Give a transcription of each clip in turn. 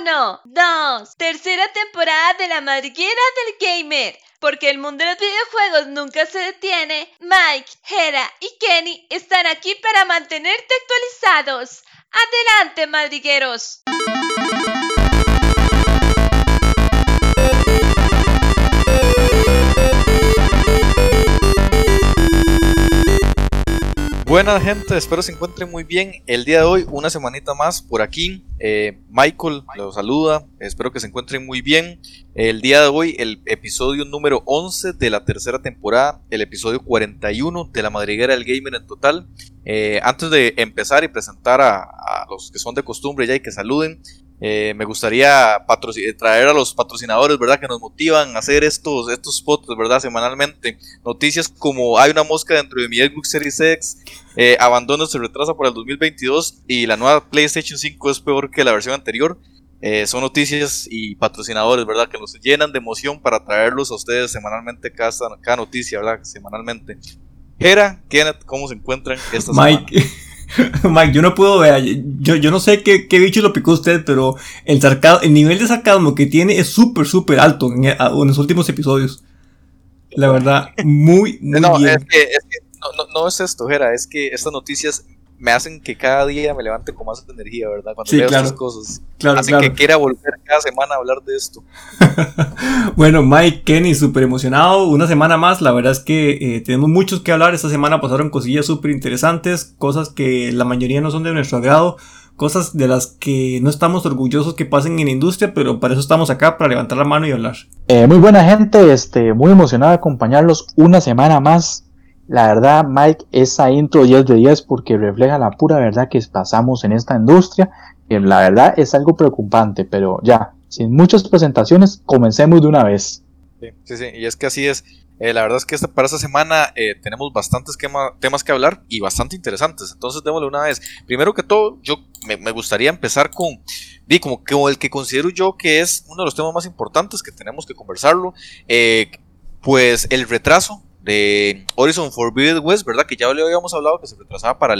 Uno, dos, tercera temporada de la madriguera del gamer. Porque el mundo de los videojuegos nunca se detiene. Mike, Hera y Kenny están aquí para mantenerte actualizados. Adelante, madrigueros. Buenas gente, espero se encuentren muy bien. El día de hoy, una semanita más por aquí. Eh, Michael los saluda, espero que se encuentren muy bien. El día de hoy, el episodio número 11 de la tercera temporada, el episodio 41 de la madriguera del gamer en total. Eh, antes de empezar y presentar a, a, los que son de costumbre ya y que saluden, eh, me gustaría eh, traer a los patrocinadores, ¿verdad? Que nos motivan a hacer estos, estos spots, ¿verdad? Semanalmente. Noticias como hay una mosca dentro de mi Xbox Series X, eh, abandono se retrasa para el 2022 y la nueva PlayStation 5 es peor que la versión anterior. Eh, son noticias y patrocinadores, ¿verdad? Que nos llenan de emoción para traerlos a ustedes semanalmente cada, cada noticia, ¿verdad? Semanalmente. Era, Kenneth, ¿cómo se encuentran esta Mike. semana? Mike, yo no puedo ver, yo, yo no sé qué, qué bicho lo picó usted, pero el, sarcasmo, el nivel de sarcasmo que tiene es súper, súper alto en, en, los últimos episodios. La verdad, muy, muy no, bien. Es que, es que no, no, no, es esto, Jera, es que estas noticias me hacen que cada día me levante con más energía, ¿verdad? Cuando sí, leo claro, estas cosas. Claro, Así claro. que quiera volver cada semana a hablar de esto. bueno, Mike, Kenny, súper emocionado. Una semana más. La verdad es que eh, tenemos muchos que hablar. Esta semana pasaron cosillas súper interesantes. Cosas que la mayoría no son de nuestro agrado. Cosas de las que no estamos orgullosos que pasen en la industria, pero para eso estamos acá, para levantar la mano y hablar. Eh, muy buena gente, este, muy emocionado de acompañarlos una semana más. La verdad, Mike, esa intro 10 de 10 porque refleja la pura verdad que pasamos en esta industria. La verdad es algo preocupante, pero ya, sin muchas presentaciones, comencemos de una vez. Sí, sí, y es que así es. Eh, la verdad es que esta, para esta semana eh, tenemos bastantes temas que hablar y bastante interesantes. Entonces, démosle una vez. Primero que todo, yo me, gustaría empezar con, di, como, como el que considero yo que es uno de los temas más importantes que tenemos que conversarlo. Eh, pues el retraso de Horizon Forbidden West, ¿verdad? Que ya le habíamos hablado que se retrasaba para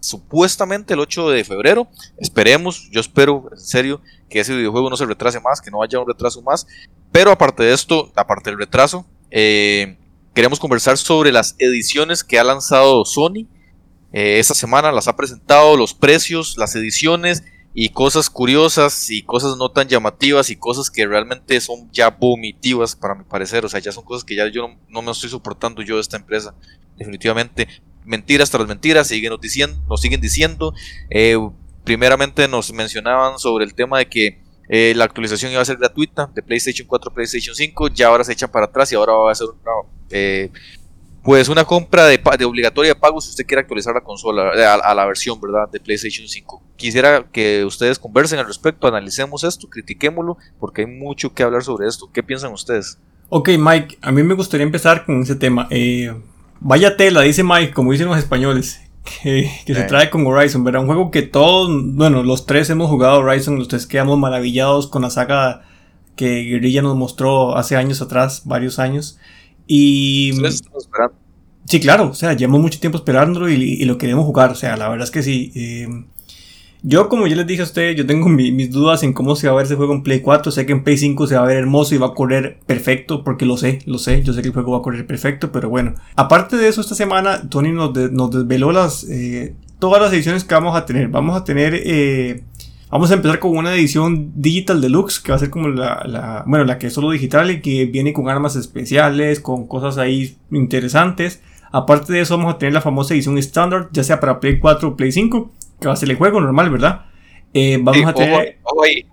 supuestamente el 8 de febrero. Esperemos, yo espero en serio que ese videojuego no se retrase más, que no haya un retraso más. Pero aparte de esto, aparte del retraso, eh, queremos conversar sobre las ediciones que ha lanzado Sony. Eh, esta semana las ha presentado, los precios, las ediciones y cosas curiosas y cosas no tan llamativas y cosas que realmente son ya vomitivas para mi parecer. O sea, ya son cosas que ya yo no, me estoy soportando yo de esta empresa. Definitivamente mentiras tras mentiras, siguen nos, diciendo, nos siguen diciendo. Eh, primeramente nos mencionaban sobre el tema de que eh, la actualización iba a ser gratuita de PlayStation 4 PlayStation 5, ya ahora se echa para atrás y ahora va a ser una, eh, pues una compra de, de, obligatoria de pago si usted quiere actualizar la consola a, a, la versión verdad de PlayStation 5. Quisiera que ustedes conversen al respecto, analicemos esto, critiquémoslo, porque hay mucho que hablar sobre esto. ¿Qué piensan ustedes? Ok, Mike, a mí me gustaría empezar con ese tema. Eh, Vaya tela, dice Mike, como dicen los españoles, que, que se trae con Horizon, ¿verdad? Un juego que todos, bueno, los tres hemos jugado Horizon, los tres quedamos maravillados con la saga que Guerrilla nos mostró hace años atrás, varios años. Y... Sí, claro, o sea, llevamos mucho tiempo esperándolo y, y, lo queremos jugar, o sea, la verdad es que sí. Eh, yo, como ya les dije a ustedes, yo tengo mi, mis dudas en cómo se va a ver ese juego en Play 4. Sé que en Play 5 se va a ver hermoso y va a correr perfecto, porque lo sé, lo sé. Yo sé que el juego va a correr perfecto, pero bueno. Aparte de eso, esta semana Tony nos, de, nos desveló las, eh, todas las ediciones que vamos a tener. Vamos a tener, eh, vamos a empezar con una edición Digital Deluxe, que va a ser como la, la, bueno, la que es solo digital y que viene con armas especiales, con cosas ahí interesantes. Aparte de eso, vamos a tener la famosa edición estándar, ya sea para Play 4 o Play 5 que va a ser el juego normal, ¿verdad? Eh, vamos a tener. Ojo, ojo, ahí,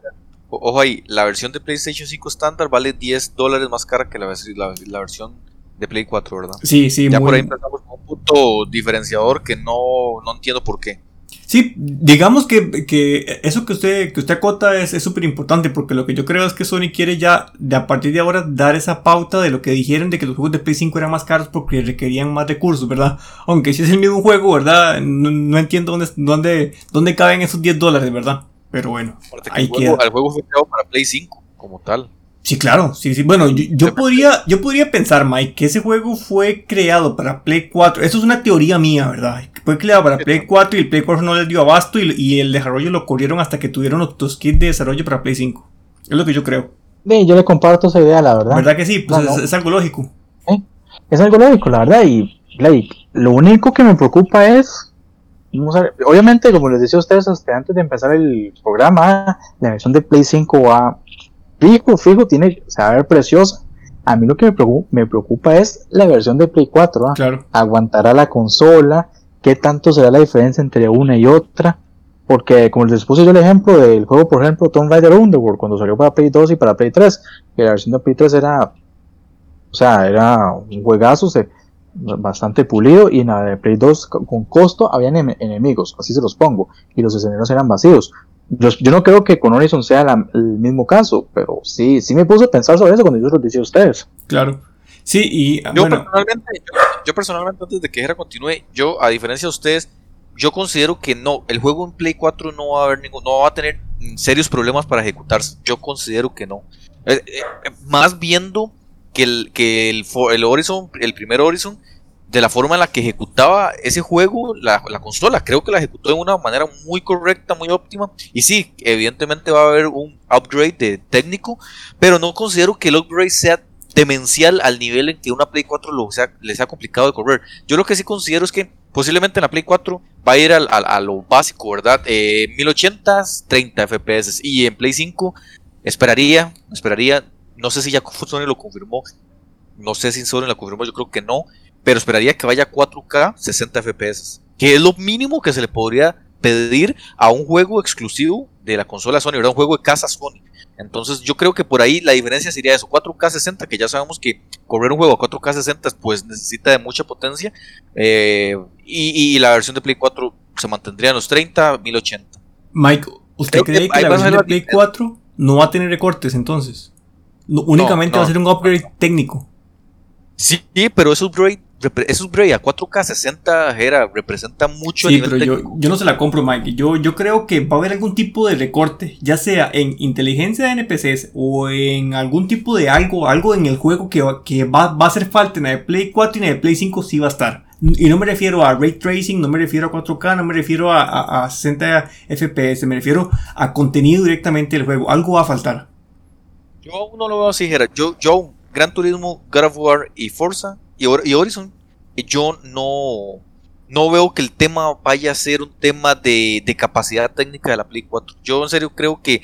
ojo, ahí, la versión de PlayStation 5 estándar vale 10 dólares más cara que la, la, la, versión de Play 4, ¿verdad? Sí, sí, Ya muy... por ahí empezamos con un punto diferenciador que no, no entiendo por qué. Sí, digamos que, que, eso que usted, que usted acota es súper importante porque lo que yo creo es que Sony quiere ya de a partir de ahora dar esa pauta de lo que dijeron de que los juegos de Play 5 eran más caros porque requerían más recursos, ¿verdad? Aunque si es el mismo juego, ¿verdad? No, no entiendo dónde, dónde, dónde caben esos 10 dólares, ¿verdad? Pero bueno, ahí el, juego, queda. el juego fue creado para Play 5 como tal. Sí, claro, sí, sí. Bueno, yo, yo, podría, yo podría pensar, Mike, que ese juego fue creado para Play 4. Eso es una teoría mía, ¿verdad? Fue creado para Play 4 y el Play 4 no les dio abasto y, y el desarrollo lo corrieron hasta que tuvieron otros kits de desarrollo para Play 5. Es lo que yo creo. Sí, yo le comparto esa idea, la verdad. ¿Verdad que sí? Pues es, es, algo lógico. ¿Eh? Es algo lógico, la verdad. Y Blake, lo único que me preocupa es. obviamente, como les decía a ustedes hasta antes de empezar el programa, la versión de Play 5 va fijo, fijo, tiene, se va a ver preciosa. A mí lo que me preocupa, me preocupa es la versión de Play 4. ¿ah? Claro. Aguantará la consola, qué tanto será la diferencia entre una y otra. Porque, como les puse yo el ejemplo del juego, por ejemplo, Tomb Raider Underworld, cuando salió para Play 2 y para Play 3, que la versión de Play 3 era, o sea, era un juegazo, se, bastante pulido, y en la de Play 2 con costo habían enemigos, así se los pongo, y los escenarios eran vacíos. Yo, yo no creo que con Horizon sea la, el mismo caso, pero sí, sí me puse a pensar sobre eso cuando yo lo decía a ustedes. Claro. Sí, y yo, bueno. personalmente, yo, yo, personalmente, antes de que Jera continúe, yo, a diferencia de ustedes, yo considero que no, el juego en Play 4 no va a haber ningún, no va a tener serios problemas para ejecutarse. Yo considero que no. Eh, eh, más viendo que el, que el, el Horizon, el primer Horizon, de la forma en la que ejecutaba ese juego, la, la, consola, creo que la ejecutó de una manera muy correcta, muy óptima. Y sí, evidentemente va a haber un upgrade de técnico, pero no considero que el upgrade sea demencial al nivel en que una Play 4 lo sea, le sea complicado de correr. Yo lo que sí considero es que posiblemente en la Play 4 va a ir al, a lo básico, ¿verdad? Eh, 1080, 30 FPS. Y en Play 5 esperaría, esperaría, no sé si ya Sony lo confirmó, no sé si Sony lo confirmó, yo creo que no, pero esperaría que vaya a 4K 60 FPS, que es lo mínimo que se le podría pedir a un juego exclusivo de la consola Sony, ¿verdad? Un juego de casa Sony. Entonces yo creo que por ahí la diferencia sería eso, 4K 60, que ya sabemos que correr un juego a 4K 60 pues necesita de mucha potencia, eh, y, y, la versión de Play 4 se mantendría en los 30, 1080. Mike, ¿usted creo cree que, que la versión de Play 4 no va a tener recortes entonces? No, únicamente no, no. va a ser un upgrade técnico. Sí, pero ese upgrade ese upgrade a 4K 60 era, representa mucho. Sí, pero yo, yo, no se la compro, Mike. Yo, yo creo que va a haber algún tipo de recorte, ya sea en inteligencia de NPCs o en algún tipo de algo, algo en el juego que, que va, va a hacer falta en la de Play 4 y en la de Play 5 sí va a estar. Y no me refiero a ray tracing, no me refiero a 4K, no me refiero a, a, a 60 FPS, me refiero a contenido directamente del juego. Algo va a faltar. Yo aún no lo veo así, Gerard. Yo, yo, Gran Turismo, God of War y Forza y, y Horizon, yo no, no veo que el tema vaya a ser un tema de, de, capacidad técnica de la Play 4. Yo en serio creo que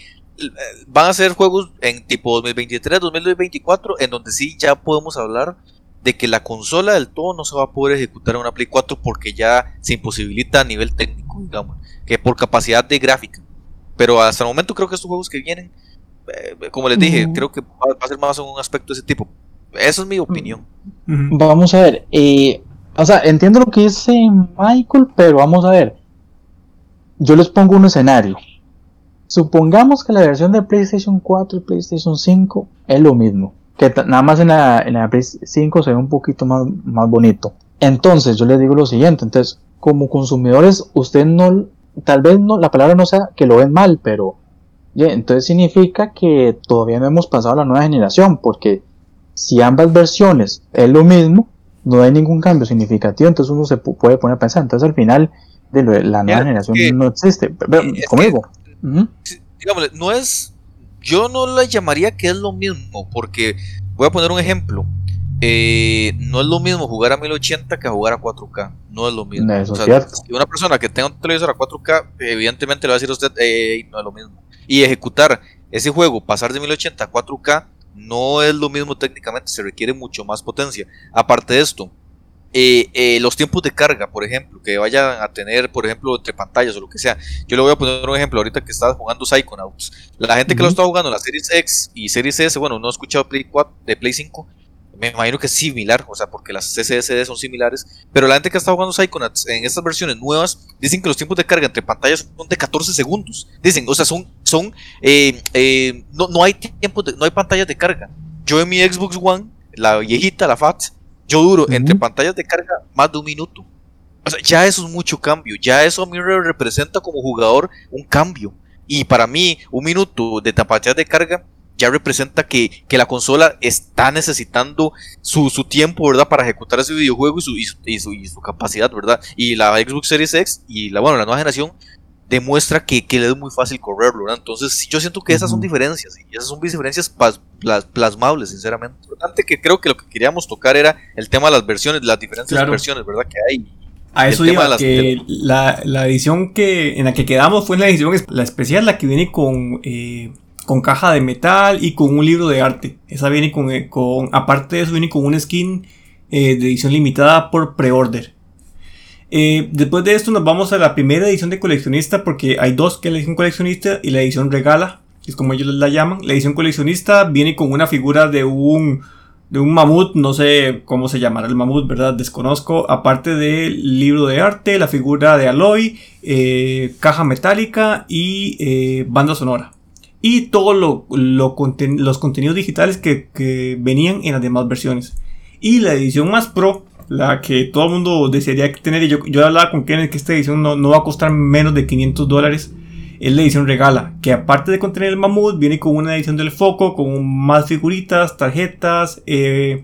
van a ser juegos en tipo 2023, 2024, en donde sí ya podemos hablar de que la consola del todo no se va a poder ejecutar en una Play 4 porque ya se imposibilita a nivel técnico, digamos, que por capacidad de gráfica. Pero hasta el momento creo que estos juegos que vienen, eh, como les dije, creo que va, a ser más un aspecto de ese tipo. Esa es mi opinión. Vamos a ver, eh, o sea, entiendo lo que dice Michael, pero vamos a ver. Yo les pongo un escenario. Supongamos que la versión de PlayStation 4 y PlayStation 5 es lo mismo. Que nada más en la, en la Play 5 se ve un poquito más, más bonito. Entonces, yo les digo lo siguiente. Entonces, como consumidores, usted no, tal vez no, la palabra no sea que lo ven mal, pero, yeah, entonces significa que todavía no hemos pasado a la nueva generación, porque si ambas versiones es lo mismo, no hay ningún cambio significativo, entonces uno se puede poner a pensar, entonces al final de lo, la nueva generación que, no existe. Es. Que, uh -huh. Digamos, no es, yo no la llamaría que es lo mismo, porque voy a poner un ejemplo. Eh, no es lo mismo jugar a 1080 que jugar a 4K. No es lo mismo. O sea. Si una persona que tenga un televisor a 4K, evidentemente le va a decir a usted, eh, no es lo mismo. Y ejecutar ese juego, pasar de 1080 a 4K, no es lo mismo técnicamente, se requiere mucho más potencia. Aparte de esto, eh, eh, los tiempos de carga, por ejemplo, que vayan a tener, por ejemplo, entre pantallas o lo que sea. Yo le voy a poner un ejemplo ahorita que estaba jugando Psychonauts. La gente uh -huh. que lo está jugando en la Series X y Series S, bueno, no he escuchado Play 4, de Play 5, me imagino que es similar, o sea, porque las SSD son similares, pero la gente que está jugando Psychonauts en estas versiones nuevas dicen que los tiempos de carga entre pantallas son de 14 segundos. Dicen, o sea, son, son eh, eh, no, no, hay tiempo de, no hay pantallas de carga. Yo en mi Xbox One, la viejita, la FAT, yo duro uh -huh. entre pantallas de carga más de un minuto. O sea, ya eso es mucho cambio, ya eso a mí representa como jugador un cambio. Y para mí, un minuto de pantalla de carga ya representa que, que la consola está necesitando su, su, tiempo, ¿verdad? Para ejecutar ese videojuego y su, y su, y su, capacidad, ¿verdad? Y la Xbox Series X y la, bueno, la nueva generación demuestra que, que le es muy fácil correrlo, ¿verdad? Entonces yo siento que esas son diferencias, y esas son diferencias plasmables, sinceramente. Importante que creo que lo que queríamos tocar era el tema de las versiones, las diferentes versiones, ¿verdad? Que hay. A eso que la, la, edición que en la que quedamos fue la edición la especial, la que viene con eh, con caja de metal y con un libro de arte. Esa viene con, eh, con aparte de eso, viene con un skin eh, de edición limitada por pre-order. Eh, después de esto nos vamos a la primera edición de coleccionista porque hay dos que es la edición coleccionista y la edición regala, es como ellos la llaman. La edición coleccionista viene con una figura de un, de un mamut, no sé cómo se llamará el mamut, ¿verdad? Desconozco. Aparte del libro de arte, la figura de Aloy, caja metálica y banda sonora y todos lo, los contenidos digitales que, venían en las demás versiones. Y la edición más pro, la que todo el mundo desearía tener, y yo, yo hablaba con Kenneth que esta edición no, va a costar menos de 500 dólares, es la edición regala, que aparte de contener el mamut, viene con una edición del foco, con más figuritas, tarjetas, eh,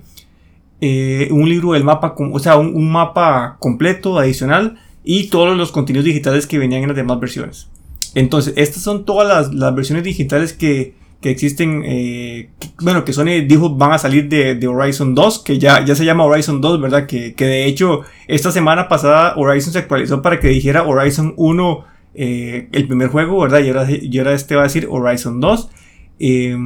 eh, un libro del mapa, o sea, un, un mapa completo adicional y todos los contenidos digitales que venían en las demás versiones. Entonces, estas son todas las, versiones digitales que, existen, eh, bueno, que Sony dijo van a salir de, Horizon 2, que ya, ya se llama Horizon 2, ¿verdad? Que, de hecho esta semana pasada Horizon se actualizó para que dijera Horizon 1 eh, el primer juego, ¿verdad? Y ahora, y ahora este va a decir Horizon 2. Eh,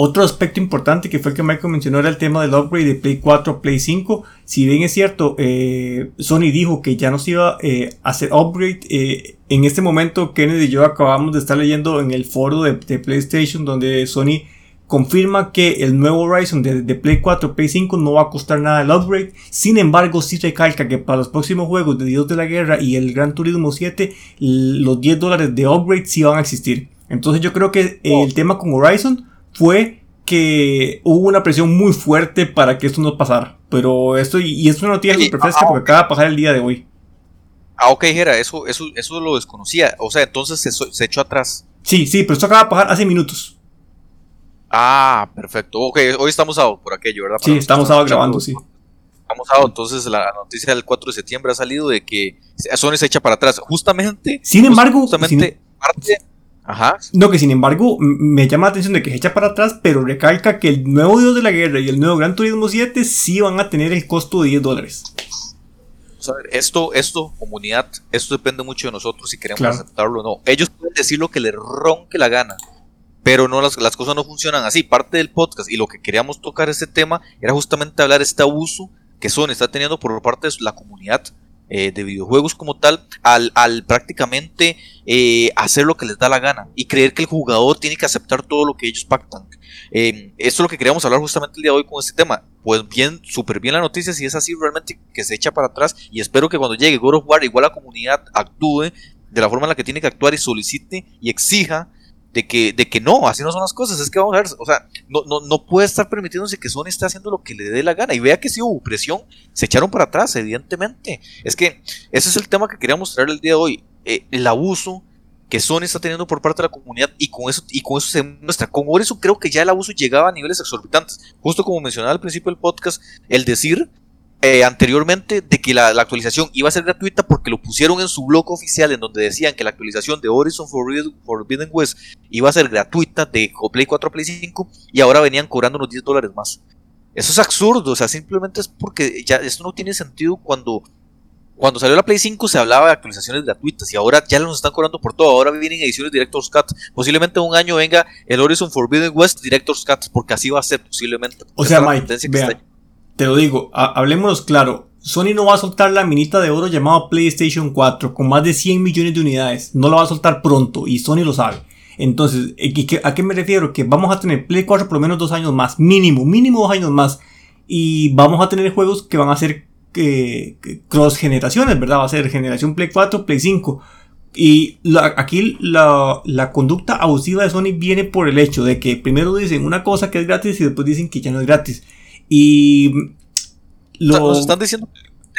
otro aspecto importante que fue el que Michael mencionó era el tema del upgrade de Play 4 a Play 5. Si bien es cierto, eh, Sony dijo que ya no se iba eh, a hacer upgrade. Eh, en este momento, Kennedy y yo acabamos de estar leyendo en el foro de, PlayStation donde Sony confirma que el nuevo Horizon de, Play 4 Play 5 no va a costar nada el upgrade. Sin embargo, sí recalca que para los próximos juegos de Dios de la Guerra y el Gran Turismo 7, los 10 dólares de upgrade sí van a existir. Entonces yo creo que el tema con Horizon fue que hubo una presión muy fuerte para que esto no pasara. Pero esto, y, es una noticia súper fresca porque acaba de pasar el día de hoy. Ah, ok, Jera, eso, eso, eso lo desconocía. O sea, entonces se, echó atrás. Sí, sí, pero esto acaba de pasar hace minutos. Ah, perfecto. Ok, hoy estamos sábado por aquello, ¿verdad? sí, estamos sábado grabando, sí. Estamos sábado, entonces la noticia del 4 de septiembre ha salido de que Sony se echa para atrás. Justamente. Sin embargo, justamente parte Ajá. No, que sin embargo me llama la atención de que se echa para atrás, pero recalca que el nuevo Dios de la Guerra y el nuevo Gran Turismo 7 sí van a tener el costo de 10 dólares. esto, esto, comunidad, esto depende mucho de nosotros si queremos aceptarlo o no. Ellos pueden decir lo que les ronque la gana, pero no las, las cosas no funcionan así. Parte del podcast y lo que queríamos tocar este tema era justamente hablar de este abuso que Sony está teniendo por parte de la comunidad eh, de videojuegos como tal al, al prácticamente eh, hacer lo que les da la gana y creer que el jugador tiene que aceptar todo lo que ellos pactan. Eh, esto es lo que queríamos hablar justamente el día de hoy con este tema. Pues bien, súper bien la noticia, si es así realmente que se echa para atrás y espero que cuando llegue God of War igual la comunidad actúe de la forma en la que tiene que actuar y solicite y exija de que, de que no, así no son las cosas, es que vamos a ver, o sea, no, no, no puede estar permitiéndose que Sony esté haciendo lo que le dé la gana, y vea que si hubo presión, se echaron para atrás, evidentemente, es que ese es el tema que quería mostrar el día de hoy, eh, el abuso que Sony está teniendo por parte de la comunidad y con eso y con eso se muestra. Con eso creo que ya el abuso llegaba a niveles exorbitantes. Justo como mencionaba al principio del podcast, el decir eh, anteriormente de que la, actualización iba a ser gratuita porque lo pusieron en su blog oficial en donde decían que la actualización de Horizon Forbidden West iba a ser gratuita de Play 4 a Play 5 y ahora venían cobrando unos 10 dólares más. Eso es absurdo, o sea, simplemente es porque ya esto no tiene sentido cuando cuando salió la Play 5 se hablaba de actualizaciones gratuitas y ahora ya nos están cobrando por todo. Ahora vienen ediciones Director's Cut. Posiblemente un año venga el Horizon Forbidden West Director's Cut porque así va a ser posiblemente. O sea, Mike, te lo digo, hablémonos claro. Sony no va a soltar la minita de oro llamada PlayStation 4 con más de 100 millones de unidades. No la va a soltar pronto y Sony lo sabe. Entonces, ¿a qué me refiero? Que vamos a tener Play 4 por lo menos dos años más. Mínimo, mínimo dos años más. Y vamos a tener juegos que van a ser eh, cross generaciones, ¿verdad? Va a ser generación Play 4, Play 5. Y aquí la, la, conducta abusiva de Sony viene por el hecho de que primero dicen una cosa que es gratis y después dicen que ya no es gratis. Y nos están diciendo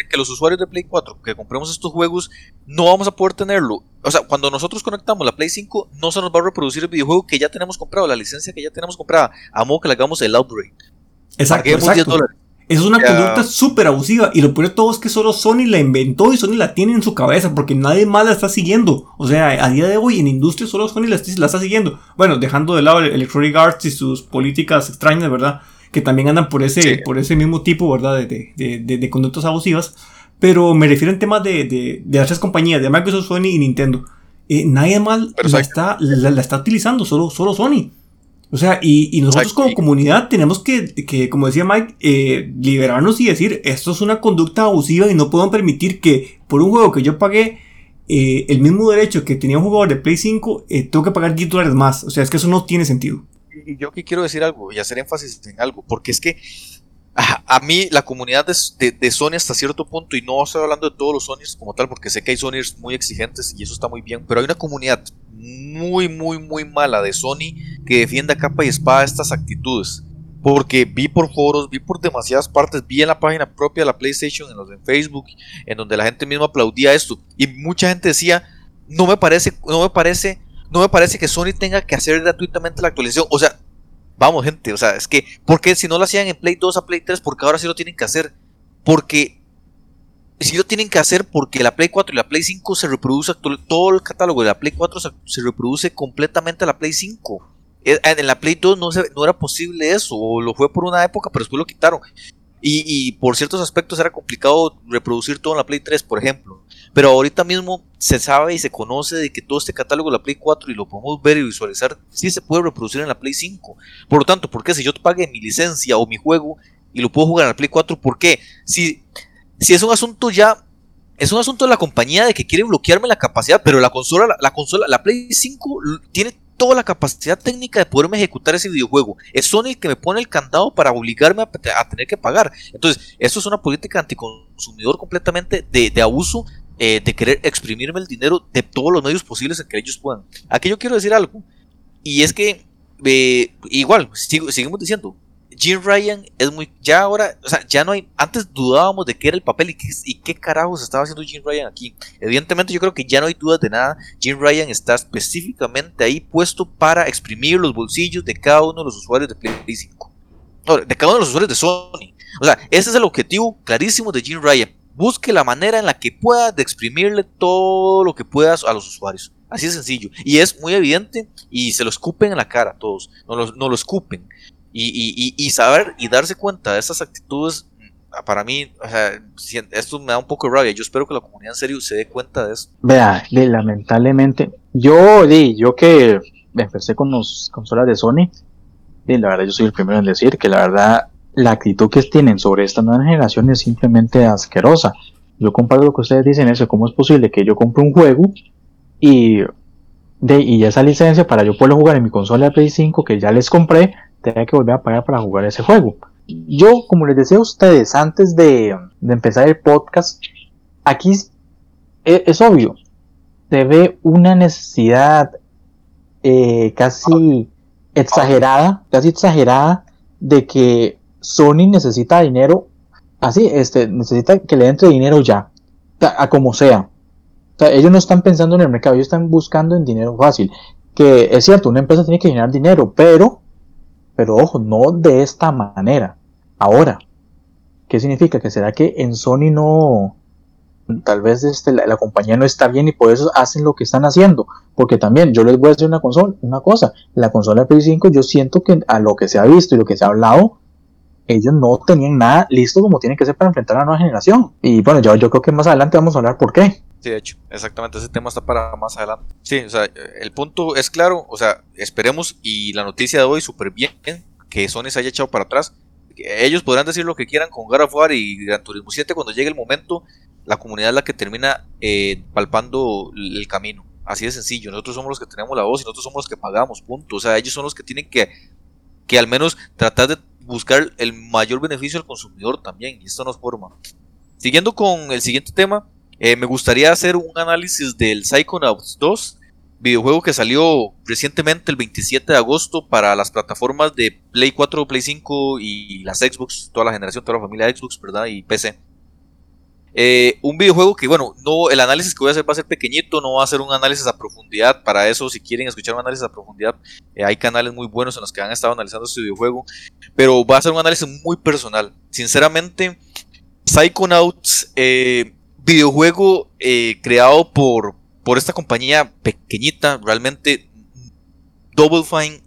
que los usuarios de Play 4 que compremos estos juegos no vamos a poder tenerlo o sea, cuando nosotros conectamos la Play 5, no se nos va a reproducir el videojuego que ya tenemos comprado, la licencia que ya tenemos comprada, a modo que le hagamos el upgrade. Exacto, exacto. Es una conducta súper abusiva y lo peor de todo es que solo Sony la inventó y Sony la tiene en su cabeza porque nadie más la está siguiendo. O sea, a día de hoy en industria solo Sony la, está siguiendo. Bueno, dejando de lado el Electronic Arts y sus políticas extrañas, ¿verdad? Que también andan por ese, por ese mismo tipo, ¿verdad? De, de, de, conductas abusivas. Pero me refiero en temas de, de, de las tres compañías, de Microsoft, Sony y Nintendo. Eh, nadie más la está, la, está utilizando, solo, solo Sony. O sea, y, nosotros como comunidad tenemos que, que como decía Mike, eh, liberarnos y decir, esto es una conducta abusiva y no podemos permitir que por un juego que yo pagué eh, el mismo derecho que tenía un jugador de Play 5, eh, tengo que pagar 10 dólares más. O sea, es que eso no tiene sentido. Y yo aquí quiero decir algo y hacer énfasis en algo, porque es que a, mí la comunidad de, de, Sony hasta cierto punto, y no estoy hablando de todos los Sonys como tal, porque sé que hay Sonys muy exigentes y eso está muy bien, pero hay una comunidad muy, muy, muy mala de Sony que defiende a capa y espada estas actitudes. Porque vi por foros, vi por demasiadas partes, vi en la página propia de la PlayStation, en los de Facebook, en donde la gente misma aplaudía esto. Y mucha gente decía, no me parece, no me parece, no me parece que Sony tenga que hacer gratuitamente la actualización. O sea, Vamos, gente, o sea, es que, ¿por qué si no lo hacían en Play 2 a Play 3, porque ahora sí lo tienen que hacer? Porque si lo tienen que hacer porque la Play 4 y la Play 5 se reproduce todo el catálogo de la Play 4 se, reproduce completamente a la Play 5. Eh, en la Play 2 no, no era posible eso, o lo fue por una época, pero después lo quitaron. Y, por ciertos aspectos era complicado reproducir todo en la Play 3, por ejemplo. Pero ahorita mismo se sabe y se conoce de que todo este catálogo de la Play 4 y lo podemos ver y visualizar, sí se puede reproducir en la Play 5. Por lo tanto, ¿por qué si yo pague mi licencia o mi juego y lo puedo jugar en la Play 4? ¿Por qué? Si, si es un asunto ya es un asunto de la compañía de que quiere bloquearme la capacidad, pero la consola, la, la, consola, la Play 5 tiene toda la capacidad técnica de poderme ejecutar ese videojuego. Es Sony el que me pone el candado para obligarme a, tener que pagar. Entonces, eso es una política anticonsumidor completamente de, abuso eh, de querer exprimirme el dinero de todos los medios posibles en que ellos puedan. Aquí yo quiero decir algo. Y es que, eh, igual, seguimos diciendo, Jim Ryan es muy. Ya ahora, o sea, ya no hay. Antes dudábamos de qué era el papel y qué, y qué carajos estaba haciendo Jim Ryan aquí. Evidentemente, yo creo que ya no hay dudas de nada. Jim Ryan está específicamente ahí puesto para exprimir los bolsillos de cada uno de los usuarios de Play 5. de cada uno de los usuarios de Sony. O sea, ese es el objetivo clarísimo de Jim Ryan. Busque la manera en la que pueda de exprimirle todo lo que pueda a los usuarios. Así de sencillo. Y es muy evidente y se lo escupen en la cara a todos. No lo, no lo escupen. Y, y, y, saber y darse cuenta de esas actitudes, mm, para mí, o sea, esto me da un poco de rabia. Yo espero que la comunidad en serio se dé cuenta de eso. Vea, lamentablemente, yo, di, yo que empecé con los consolas de Sony, y la verdad yo soy el primero en decir que la verdad la actitud que tienen sobre esta nueva generación es simplemente asquerosa. Yo comparto lo que ustedes dicen, eso, ¿cómo es posible que yo compre un juego y, de, y esa licencia para yo poderlo jugar en mi consola de Play 5 que ya les compré, tenía que volver a pagar para jugar ese juego. Yo, como les decía a ustedes antes de, empezar el podcast, aquí e, es, obvio, se ve una necesidad eh, casi exagerada, casi exagerada de que Sony necesita dinero, así, este, necesita que le entre dinero ya, a como sea. O sea, ellos no están pensando en el mercado, ellos están buscando en dinero fácil. Que es cierto, una empresa tiene que generar dinero, pero pero ojo, no de esta manera. Ahora, ¿qué significa? Que será que en Sony no, tal vez este, la, compañía no está bien y por eso hacen lo que están haciendo. Porque también yo les voy a decir una, consola, una cosa, la consola Play 5 yo siento que a lo que se ha visto y lo que se ha hablado, ellos no tenían nada listo como tienen que ser para enfrentar a la nueva generación. Y bueno, yo, yo creo que más adelante vamos a hablar por qué. Sí, de hecho, exactamente, ese tema está para más adelante. Sí, o sea, el punto es claro, o sea, esperemos y la noticia de hoy súper bien, que Sony se haya echado para atrás. Ellos podrán decir lo que quieran con God y Gran Turismo 7 cuando llegue el momento, la comunidad es la que termina eh, palpando el camino. Así de sencillo, nosotros somos los que tenemos la voz y nosotros somos los que pagamos, punto. O sea, ellos son los que tienen que, que al menos tratar de buscar el mayor beneficio al consumidor también, y esto no es forma. Siguiendo con el siguiente tema, eh, me gustaría hacer un análisis del Psychonauts 2, videojuego que salió recientemente el 27 de agosto para las plataformas de Play 4, Play 5 y las Xbox, toda la generación, toda la familia Xbox, ¿verdad? Y PC. Eh, un videojuego que, bueno, no, el análisis que voy a hacer va a ser pequeñito, no va a ser un análisis a profundidad. Para eso, si quieren escuchar un análisis a profundidad, eh, hay canales muy buenos en los que han estado analizando este videojuego. Pero va a ser un análisis muy personal. Sinceramente, Psychonauts, eh, videojuego creado por, por esta compañía pequeñita, realmente Double Fine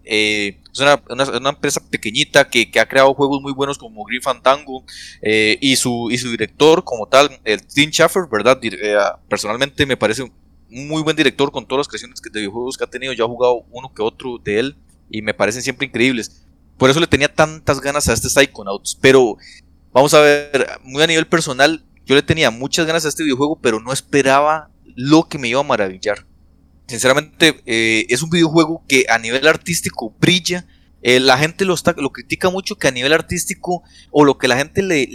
es una, empresa pequeñita que, ha creado juegos muy buenos como Green Fandango eh, y, su, y su director como tal, el Tim Schafer, ¿verdad? Eh, personalmente me parece un muy buen director con todas las creaciones de videojuegos que ha tenido. Yo he jugado uno que otro de él y me parecen siempre increíbles. Por eso le tenía tantas ganas a este Psychonauts. Pero vamos a ver, muy a nivel personal, yo le tenía muchas ganas a este videojuego, pero no esperaba lo que me iba a maravillar sinceramente eh, es un videojuego que a nivel artístico brilla. Eh, la gente lo, está, critica mucho que a nivel artístico o lo que la gente le,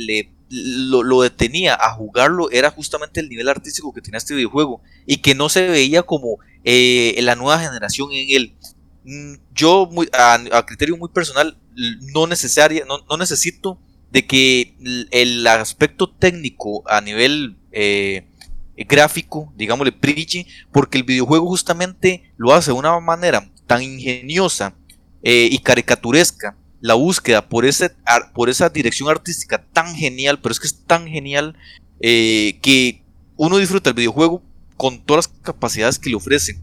lo, detenía a jugarlo era justamente el nivel artístico que tenía este videojuego y que no se veía como eh, la nueva generación en él. Mm, yo muy, a, criterio muy personal no, necesaria, no, necesito de que el aspecto técnico a nivel gráfico, digámosle, brille, porque el videojuego justamente lo hace de una manera tan ingeniosa eh, y caricaturesca. La búsqueda por, ese, por esa dirección artística tan genial, pero es que es tan genial eh, que uno disfruta el videojuego con todas las capacidades que le ofrece.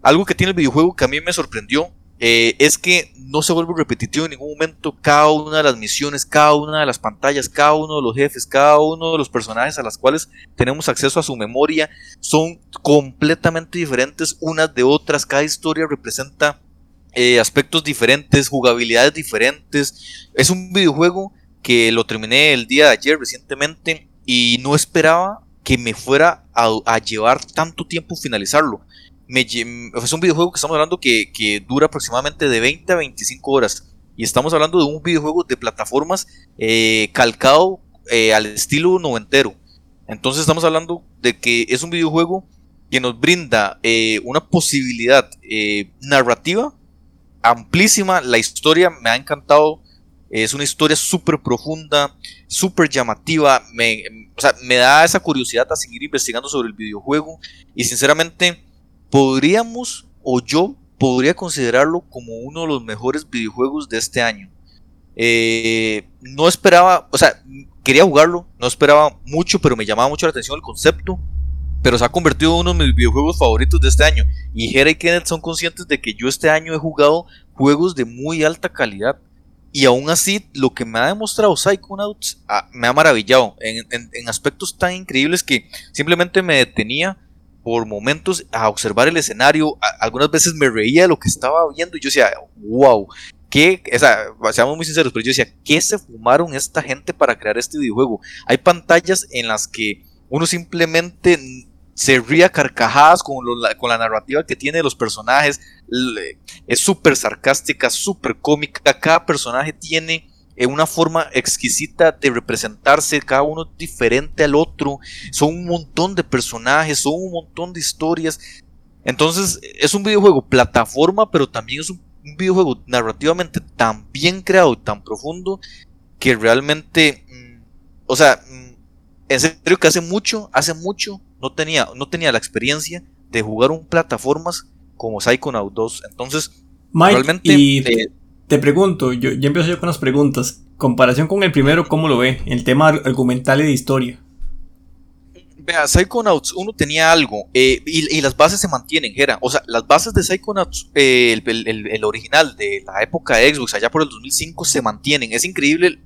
Algo que tiene el videojuego que a mí me sorprendió eh, es que no se vuelve repetitivo en ningún momento. Cada una de las misiones, cada una de las pantallas, cada uno de los jefes, cada uno de los personajes a los cuales tenemos acceso a su memoria son completamente diferentes unas de otras. Cada historia representa eh, aspectos diferentes, jugabilidades diferentes. Es un videojuego que lo terminé el día de ayer recientemente y no esperaba que me fuera a llevar tanto tiempo finalizarlo es un videojuego que estamos hablando que, dura aproximadamente de 20 a 25 horas. Y estamos hablando de un videojuego de plataformas eh, calcado eh, al estilo noventero. Entonces estamos hablando de que es un videojuego que nos brinda eh, una posibilidad narrativa amplísima. La historia me ha encantado. Es una historia súper profunda, súper llamativa. Me, me da esa curiosidad a seguir investigando sobre el videojuego. Y sinceramente podríamos o yo podría considerarlo como uno de los mejores videojuegos de este año. Eh, no esperaba, o sea, quería jugarlo, no esperaba mucho, pero me llamaba mucho la atención el concepto. Pero se ha convertido en uno de mis videojuegos favoritos de este año. Y Jera y Kenneth son conscientes de que yo este año he jugado juegos de muy alta calidad. Y aún así, lo que me ha demostrado Psychonauts ah, me ha maravillado en aspectos tan increíbles que simplemente me detenía por momentos a observar el escenario. algunas veces me reía de lo que estaba viendo y yo decía, wow, ¿qué? O sea, seamos muy sinceros, pero yo decía, ¿qué se fumaron esta gente para crear este videojuego? Hay pantallas en las que uno simplemente se ríe carcajadas con, con la narrativa que tiene los personajes. Es súper sarcástica, súper cómica. Cada personaje tiene en una forma exquisita de representarse, cada uno diferente al otro, son un montón de personajes, son un montón de historias. Entonces es un videojuego plataforma, pero también es un, videojuego narrativamente tan bien creado y tan profundo que realmente, mm, o sea, mm, en serio que hace mucho, hace mucho no tenía, no tenía la experiencia de jugar un plataformas como Psychonaut 2. Entonces, realmente... Eh, te pregunto, yo ya empiezo yo con las preguntas. Comparación con el primero, ¿cómo lo ve? El tema argumental y de historia. Vea, Psychonauts 1 tenía algo eh, y, las bases se mantienen, Gera. O sea, las bases de Psychonauts, eh, el, original de la época de Xbox, allá por el 2005, se mantienen. Es increíble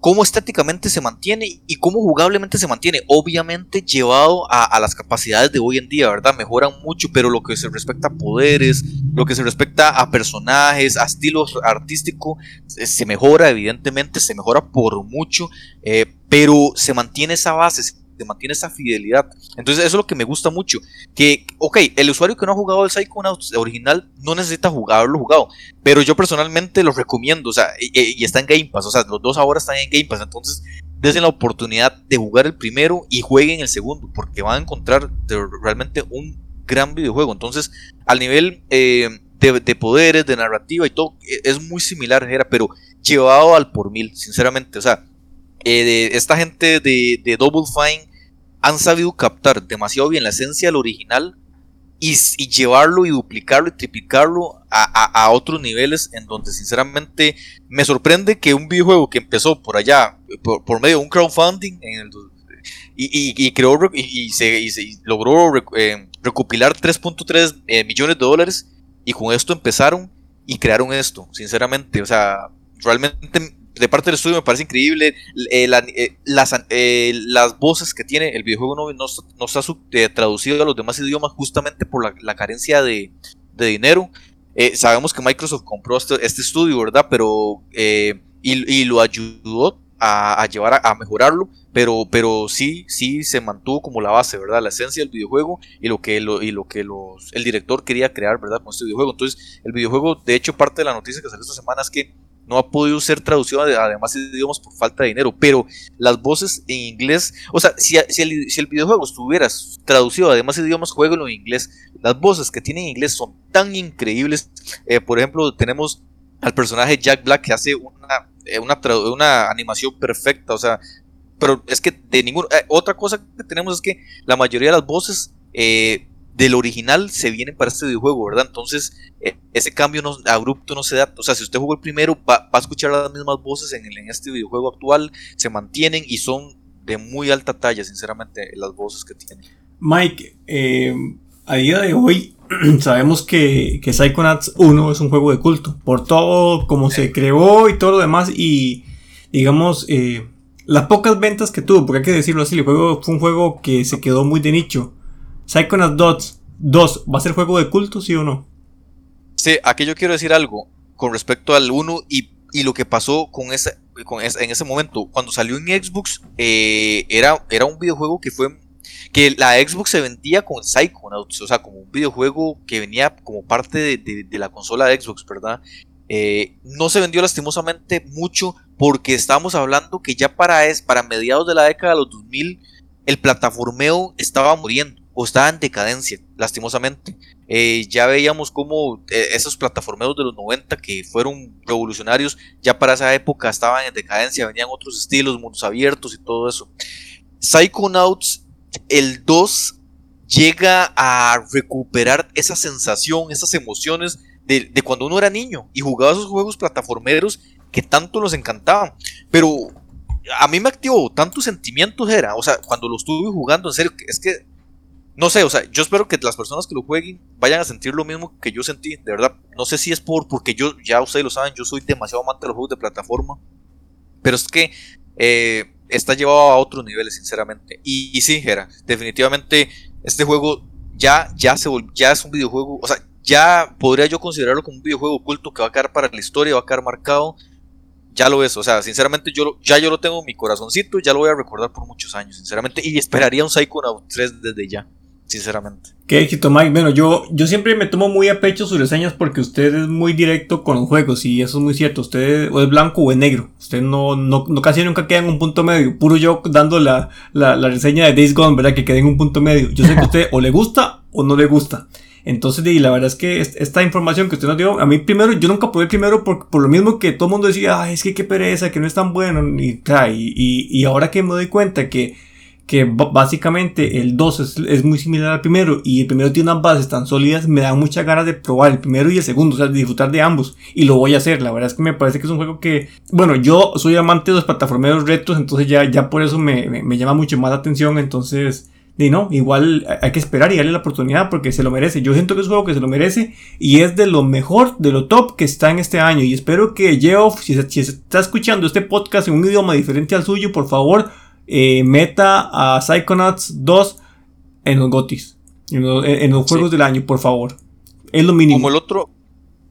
cómo estéticamente se mantiene y cómo jugablemente se mantiene. Obviamente llevado a, las capacidades de hoy en día, ¿verdad? Mejoran mucho, pero lo que se respecta a poderes, lo que se respecta a personajes, a estilos artísticos, se mejora, evidentemente, se mejora por mucho, eh, pero se mantiene esa base, te mantiene esa fidelidad. Entonces eso es lo que me gusta mucho. Que, ok, el usuario que no ha jugado el Psychonauts original no necesita jugarlo jugado, pero yo personalmente lo recomiendo, o sea, y, está en Game Pass, o sea, los dos ahora están en Game Pass, entonces desde la oportunidad de jugar el primero y jueguen el segundo, porque van a encontrar realmente un gran videojuego. Entonces, al nivel eh, de, poderes, de narrativa y todo, e, es muy similar, era, pero llevado al por mil, sinceramente, o sea, eh, esta gente de, de Double Fine han sabido captar demasiado bien la esencia del original y, llevarlo y duplicarlo y triplicarlo a, otros niveles en donde sinceramente me sorprende que un videojuego que empezó por allá, por, medio de un crowdfunding y, creó y, se, logró eh, recopilar 3.3 eh, millones de dólares y con esto empezaron y crearon esto, sinceramente, o sea, realmente de parte del estudio me parece increíble. Eh, eh, las, eh, las, voces que tiene el videojuego no, no, está traducido a los demás idiomas justamente por la, carencia de, dinero. sabemos que Microsoft compró este, este estudio, ¿verdad? Pero y, lo ayudó a, llevar a, mejorarlo, pero, pero sí, sí se mantuvo como la base, ¿verdad? La esencia del videojuego y lo que, y lo que el director quería crear, ¿verdad? Con este videojuego. Entonces, el videojuego, de hecho, parte de la noticia que salió esta semana es que no ha podido ser traducido además de idiomas por falta de dinero, pero las voces en inglés, o sea, si, el, videojuego estuviera traducido además de idiomas, jueguenlo en inglés. Las voces que tienen en inglés son tan increíbles. Eh, por ejemplo, tenemos al personaje Jack Black que hace una, eh, una, animación perfecta, o sea, pero es que de ningún... Eh, otra cosa que tenemos es que la mayoría de las voces del original se vienen para este videojuego, ¿verdad? Entonces, eh, ese cambio no, abrupto no se da. O sea, si usted jugó el primero, va, a escuchar las mismas voces en, en, este videojuego actual, se mantienen y son de muy alta talla, sinceramente, las voces que tienen. Mike, eh, a día de hoy sabemos que, que Psychonauts 1 es un juego de culto, por todo como se creó y todo lo demás, y digamos, eh, las pocas ventas que tuvo, porque hay que decirlo así, el juego fue un juego que se quedó muy de nicho Psychonauts 2, ¿va a ser juego de culto, sí o no? Sí, aquí yo quiero decir algo con respecto al 1 y, lo que pasó con ese, con en ese momento. Cuando salió en Xbox, eh, era, era un videojuego que fue. que la Xbox se vendía con Psychonauts, o sea, como un videojuego que venía como parte de, la consola de Xbox, ¿verdad? Eh, no se vendió lastimosamente mucho porque estábamos hablando que ya para, es, para mediados de la década de los 2000 el plataformeo estaba muriendo o en decadencia, lastimosamente. Eh, ya veíamos cómo eh, esos plataformeos de los 90 que fueron revolucionarios, ya para esa época estaban en decadencia, venían otros estilos, mundos abiertos y todo eso. Psychonauts, el 2, llega a recuperar esa sensación, esas emociones de, cuando uno era niño y jugaba esos juegos plataformeros que tanto nos encantaban. Pero a mí me activó tantos sentimientos, era, o sea, cuando lo estuve jugando, en serio, es que no sé, o sea, yo espero que las personas que lo jueguen vayan a sentir lo mismo que yo sentí, de verdad. No sé si es por porque yo, ya ustedes lo saben, yo soy demasiado amante de los juegos de plataforma. Pero es que eh, está llevado a otros niveles, sinceramente. Y, sí, Jera, definitivamente este juego ya, ya, se ya es un videojuego, o sea, ya podría yo considerarlo como un videojuego oculto que va a quedar para la historia, va a quedar marcado. Ya lo es, o sea, sinceramente yo ya yo lo tengo en mi corazoncito, ya lo voy a recordar por muchos años, sinceramente, y esperaría un Psychonaut 3 desde ya sinceramente. Qué éxito, Mike. Bueno, yo, yo siempre me tomo muy a pecho sus reseñas porque usted es muy directo con los juegos y eso es muy cierto. Usted o es blanco o es negro. Usted no, no, casi nunca queda en un punto medio. Puro yo dando la, la, reseña de Days Gone, ¿verdad? Que quede en un punto medio. Yo sé que a usted o le gusta o no le gusta. Entonces, y la verdad es que esta información que usted nos dio, a mí primero, yo nunca pude primero por, por lo mismo que todo el mundo decía, Ay, es que qué pereza, que no es tan bueno. Y, y, y ahora que me doy cuenta que que básicamente el 2 es, muy similar al primero y el primero tiene unas bases tan sólidas, me da muchas ganas de probar el primero y el segundo, o sea, disfrutar de ambos. Y lo voy a hacer, la verdad es que me parece que es un juego que, bueno, yo soy amante de los plataformeros retos, entonces ya, ya por eso me, me, llama mucho más la atención, entonces... Y no, igual hay que esperar y darle la oportunidad porque se lo merece. Yo siento que es un juego que se lo merece y es de lo mejor, de lo top que está en este año. Y espero que Geoff, si, si está escuchando este podcast en un idioma diferente al suyo, por favor, eh, meta a Psychonauts 2 en los GOTIS, en, los, juegos del año, por favor. Es lo mínimo. Como el otro,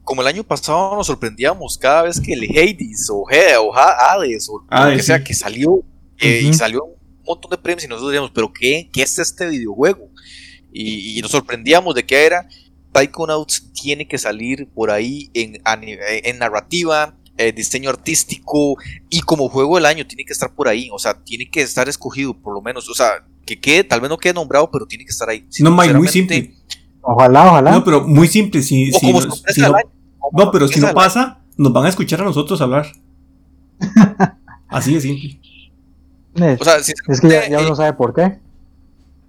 como el año pasado nos sorprendíamos cada vez que el Hades o, Hades o lo que sea que salió eh, y salió un montón de premios y nosotros decíamos, pero ¿qué, qué es este videojuego? Y, nos sorprendíamos de qué era. Psychonauts tiene que salir por ahí en, en narrativa, eh, diseño artístico y como juego del año tiene que estar por ahí, o sea, tiene que estar escogido por lo menos, o sea, que quede, tal vez no quede nombrado, pero tiene que estar ahí. no, Mike, muy simple. Ojalá, ojalá. No, pero muy simple. Si, si, no, pero si no pasa, nos van a escuchar a nosotros hablar. Así de simple. o sea, es que ya, uno sabe por qué.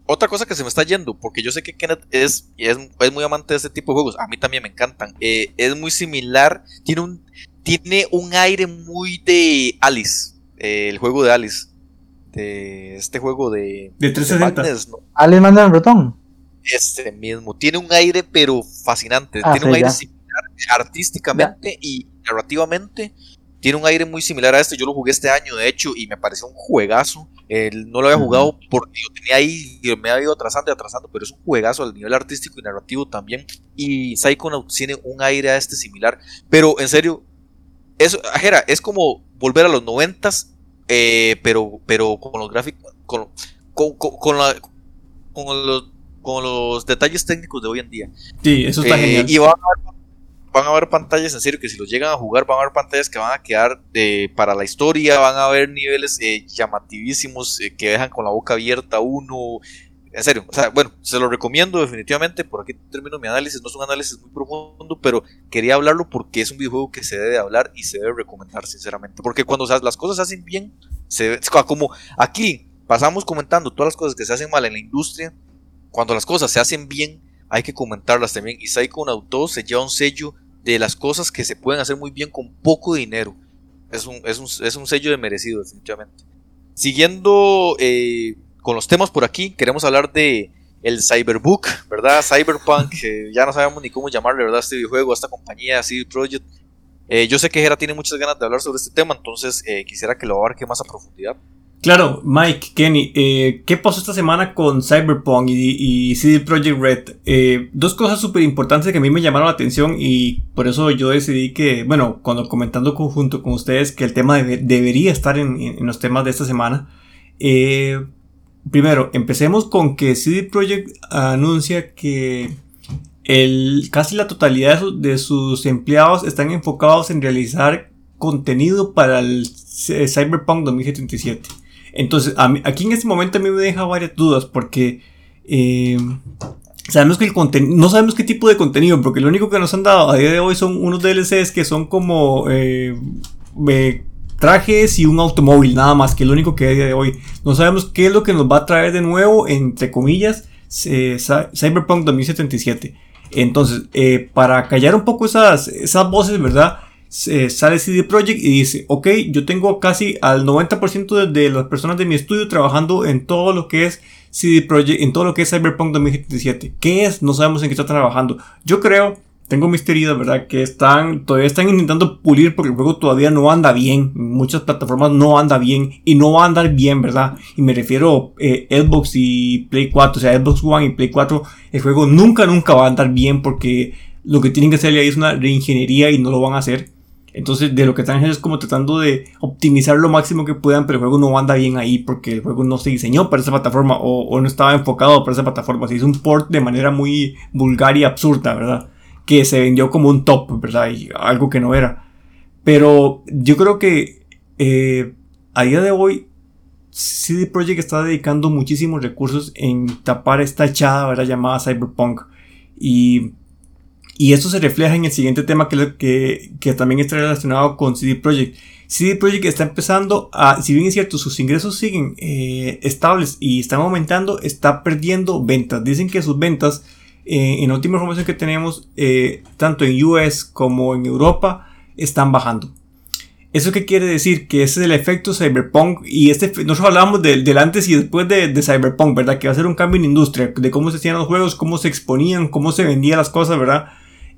otra cosa que se me está yendo, porque yo sé que Kenneth es, es, es muy amante de este tipo de juegos, a mí también me encantan. Eh, es muy similar, tiene un, tiene un aire muy de Alice, eh, el juego de Alice. De este juego de. De 360. Madness, ¿no? Alice manda el ratón. Este mismo. Tiene un aire, pero fascinante. Ah, tiene sí, un aire ya. similar artísticamente y narrativamente. Tiene un aire muy similar a este. Yo lo jugué este año, de hecho, y me pareció un juegazo. El- no lo había jugado porque lo tenía ahí y me había ido atrasando y atrasando, pero es un juegazo al nivel artístico y narrativo también. Y Psychonauts tiene un aire a este similar. Pero en serio, eso, Jera, es como volver a los noventas, eh, pero, pero con los gráficos, con, con, con- con la- con los, con los detalles técnicos de hoy en día. Sí, eso está Eh, genial. Y van a, van a haber pantallas, en serio, que si los llegan a jugar, van a haber pantallas que van a quedar eh, para la historia, van a haber niveles eh, llamativísimos eh, que dejan con la boca abierta uno. En serio, o sea, bueno, se lo recomiendo definitivamente. Por aquí termino mi análisis. No es un análisis muy profundo, pero quería hablarlo porque es un videojuego que se debe hablar y se debe recomendar, sinceramente. Porque cuando las cosas se hacen bien, se como aquí pasamos comentando todas las cosas que se hacen mal en la industria. Cuando las cosas se hacen bien, hay que comentarlas también. Y Psychonaut 2 se lleva un sello de las cosas que se pueden hacer muy bien con poco dinero. Es un, es un, es un sello de merecido, definitivamente. Siguiendo eh, con los temas por aquí, queremos hablar de el Cyberbook, ¿verdad? Cyberpunk, que ya no sabemos ni cómo llamarle, ¿verdad? Este videojuego, esta compañía, CD Projekt. Eh, yo sé que Jera tiene muchas ganas de hablar sobre este tema, entonces eh, quisiera que lo abarque más a profundidad. Claro, Mike, Kenny, eh, ¿qué pasó esta semana con Cyberpunk y, y CD Projekt Red? Eh, dos cosas súper importantes que a mí me llamaron la atención y por eso yo decidí que, bueno, cuando comentando conjunto con ustedes que el tema debe- debería estar en, en los temas de esta semana. Eh, primero, empecemos con que CD Projekt anuncia que el, casi la totalidad de, su- de sus empleados están enfocados en realizar contenido para el C- Cyberpunk 2077. Entonces, a mí- aquí en este momento a mí me deja varias dudas porque eh, sabemos que el contenido, no sabemos qué tipo de contenido, porque lo único que nos han dado a día de hoy son unos DLCs que son como eh, eh, trajes y un automóvil, nada más, que lo único que hay de hoy. No sabemos qué es lo que nos va a traer de nuevo, entre comillas, eh, Cy- Cyberpunk 2077. Entonces, eh, para callar un poco esas, esas voces, ¿verdad? Se- sale CD Projekt y dice, ok, yo tengo casi al 90% de, de las personas de mi estudio trabajando en todo lo que es CD Projekt, en todo lo que es Cyberpunk 2077. ¿Qué es? No sabemos en qué está trabajando. Yo creo, tengo mis teorías, ¿verdad? Que están, todavía están intentando pulir porque el juego todavía no anda bien. En muchas plataformas no anda bien y no va a andar bien, ¿verdad? Y me refiero eh, Xbox y Play 4, o sea, Xbox One y Play 4, el juego nunca, nunca va a andar bien porque lo que tienen que hacer ahí es una reingeniería y no lo van a hacer. Entonces, de lo que están haciendo es como tratando de optimizar lo máximo que puedan, pero el juego no anda bien ahí porque el juego no se diseñó para esa plataforma o, o no estaba enfocado para esa plataforma. Se hizo un port de manera muy vulgar y absurda, ¿verdad? Que se vendió como un top, ¿verdad? Y algo que no era. Pero yo creo que eh, a día de hoy CD Projekt está dedicando muchísimos recursos en tapar esta echada, ¿verdad? Llamada Cyberpunk. Y y esto se refleja en el siguiente tema que, que, que también está relacionado con CD Projekt. CD Projekt está empezando a, si bien es cierto, sus ingresos siguen eh, estables y están aumentando, está perdiendo ventas. Dicen que sus ventas, eh, en la última información que tenemos, eh, tanto en US como en Europa, están bajando. ¿Eso qué quiere decir? Que ese es el efecto Cyberpunk y este, nosotros hablábamos del, del antes y después de, de Cyberpunk, ¿verdad? Que va a ser un cambio en industria, de cómo se hacían los juegos, cómo se exponían, cómo se vendían las cosas, ¿verdad?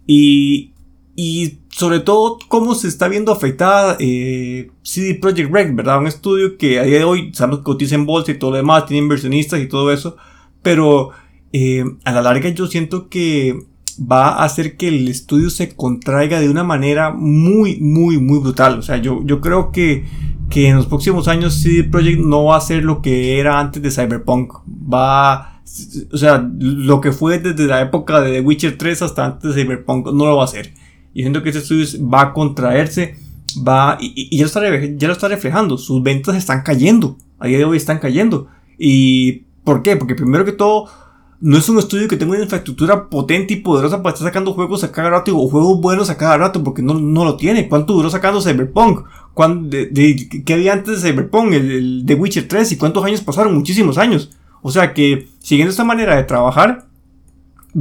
Y, y sobre todo cómo se está viendo afectada eh, CD Projekt Red, ¿verdad? Un estudio que a día de hoy sabemos que cotiza en bolsa y todo lo demás, tiene inversionistas y todo eso, pero eh, a la larga yo siento que va a hacer que el estudio se contraiga de una manera muy, muy, muy brutal. O sea, yo, yo creo que, que en los próximos años CD Projekt no va a ser lo que era antes de Cyberpunk. Va, o sea, lo que fue desde la época de The Witcher 3 hasta antes de Cyberpunk no lo va a hacer. Y siento que este estudio va a contraerse, va, y, y ya, lo está, ya lo está reflejando. Sus ventas están cayendo. A día de hoy están cayendo. ¿Y por qué? Porque primero que todo, no es un estudio que tenga una infraestructura potente y poderosa para estar sacando juegos a cada rato o juegos buenos a cada rato, porque no, no lo tiene. ¿Cuánto duró sacando Cyberpunk? ¿Cuán- de- de- ¿Qué había antes de Cyberpunk? El, The Witcher 3 y cuántos años pasaron? Muchísimos años. O sea que, siguiendo esta manera de trabajar,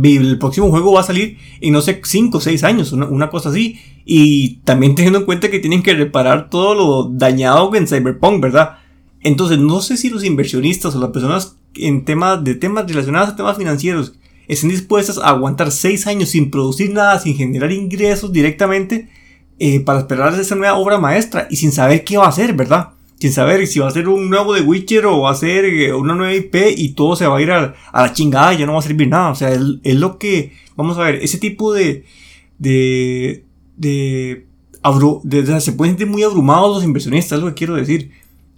el próximo juego va a salir en no sé 5 o 6 años, una, cosa así. Y también teniendo en cuenta que tienen que reparar todo lo dañado en Cyberpunk, ¿verdad? Entonces no sé si los inversionistas o las personas en temas de temas relacionados a temas financieros estén dispuestas a aguantar 6 años sin producir nada, sin generar ingresos directamente eh, para esperar esa nueva obra maestra y sin saber qué va a hacer, ¿verdad? sin saber si va a ser un nuevo de Witcher o va a ser eh, una nueva IP y todo se va a ir a, la chingada y ya no va a servir nada. O sea, es, lo que, vamos a ver, ese tipo de, de, de, se pueden sentir muy abrumados los inversionistas, es lo que quiero decir.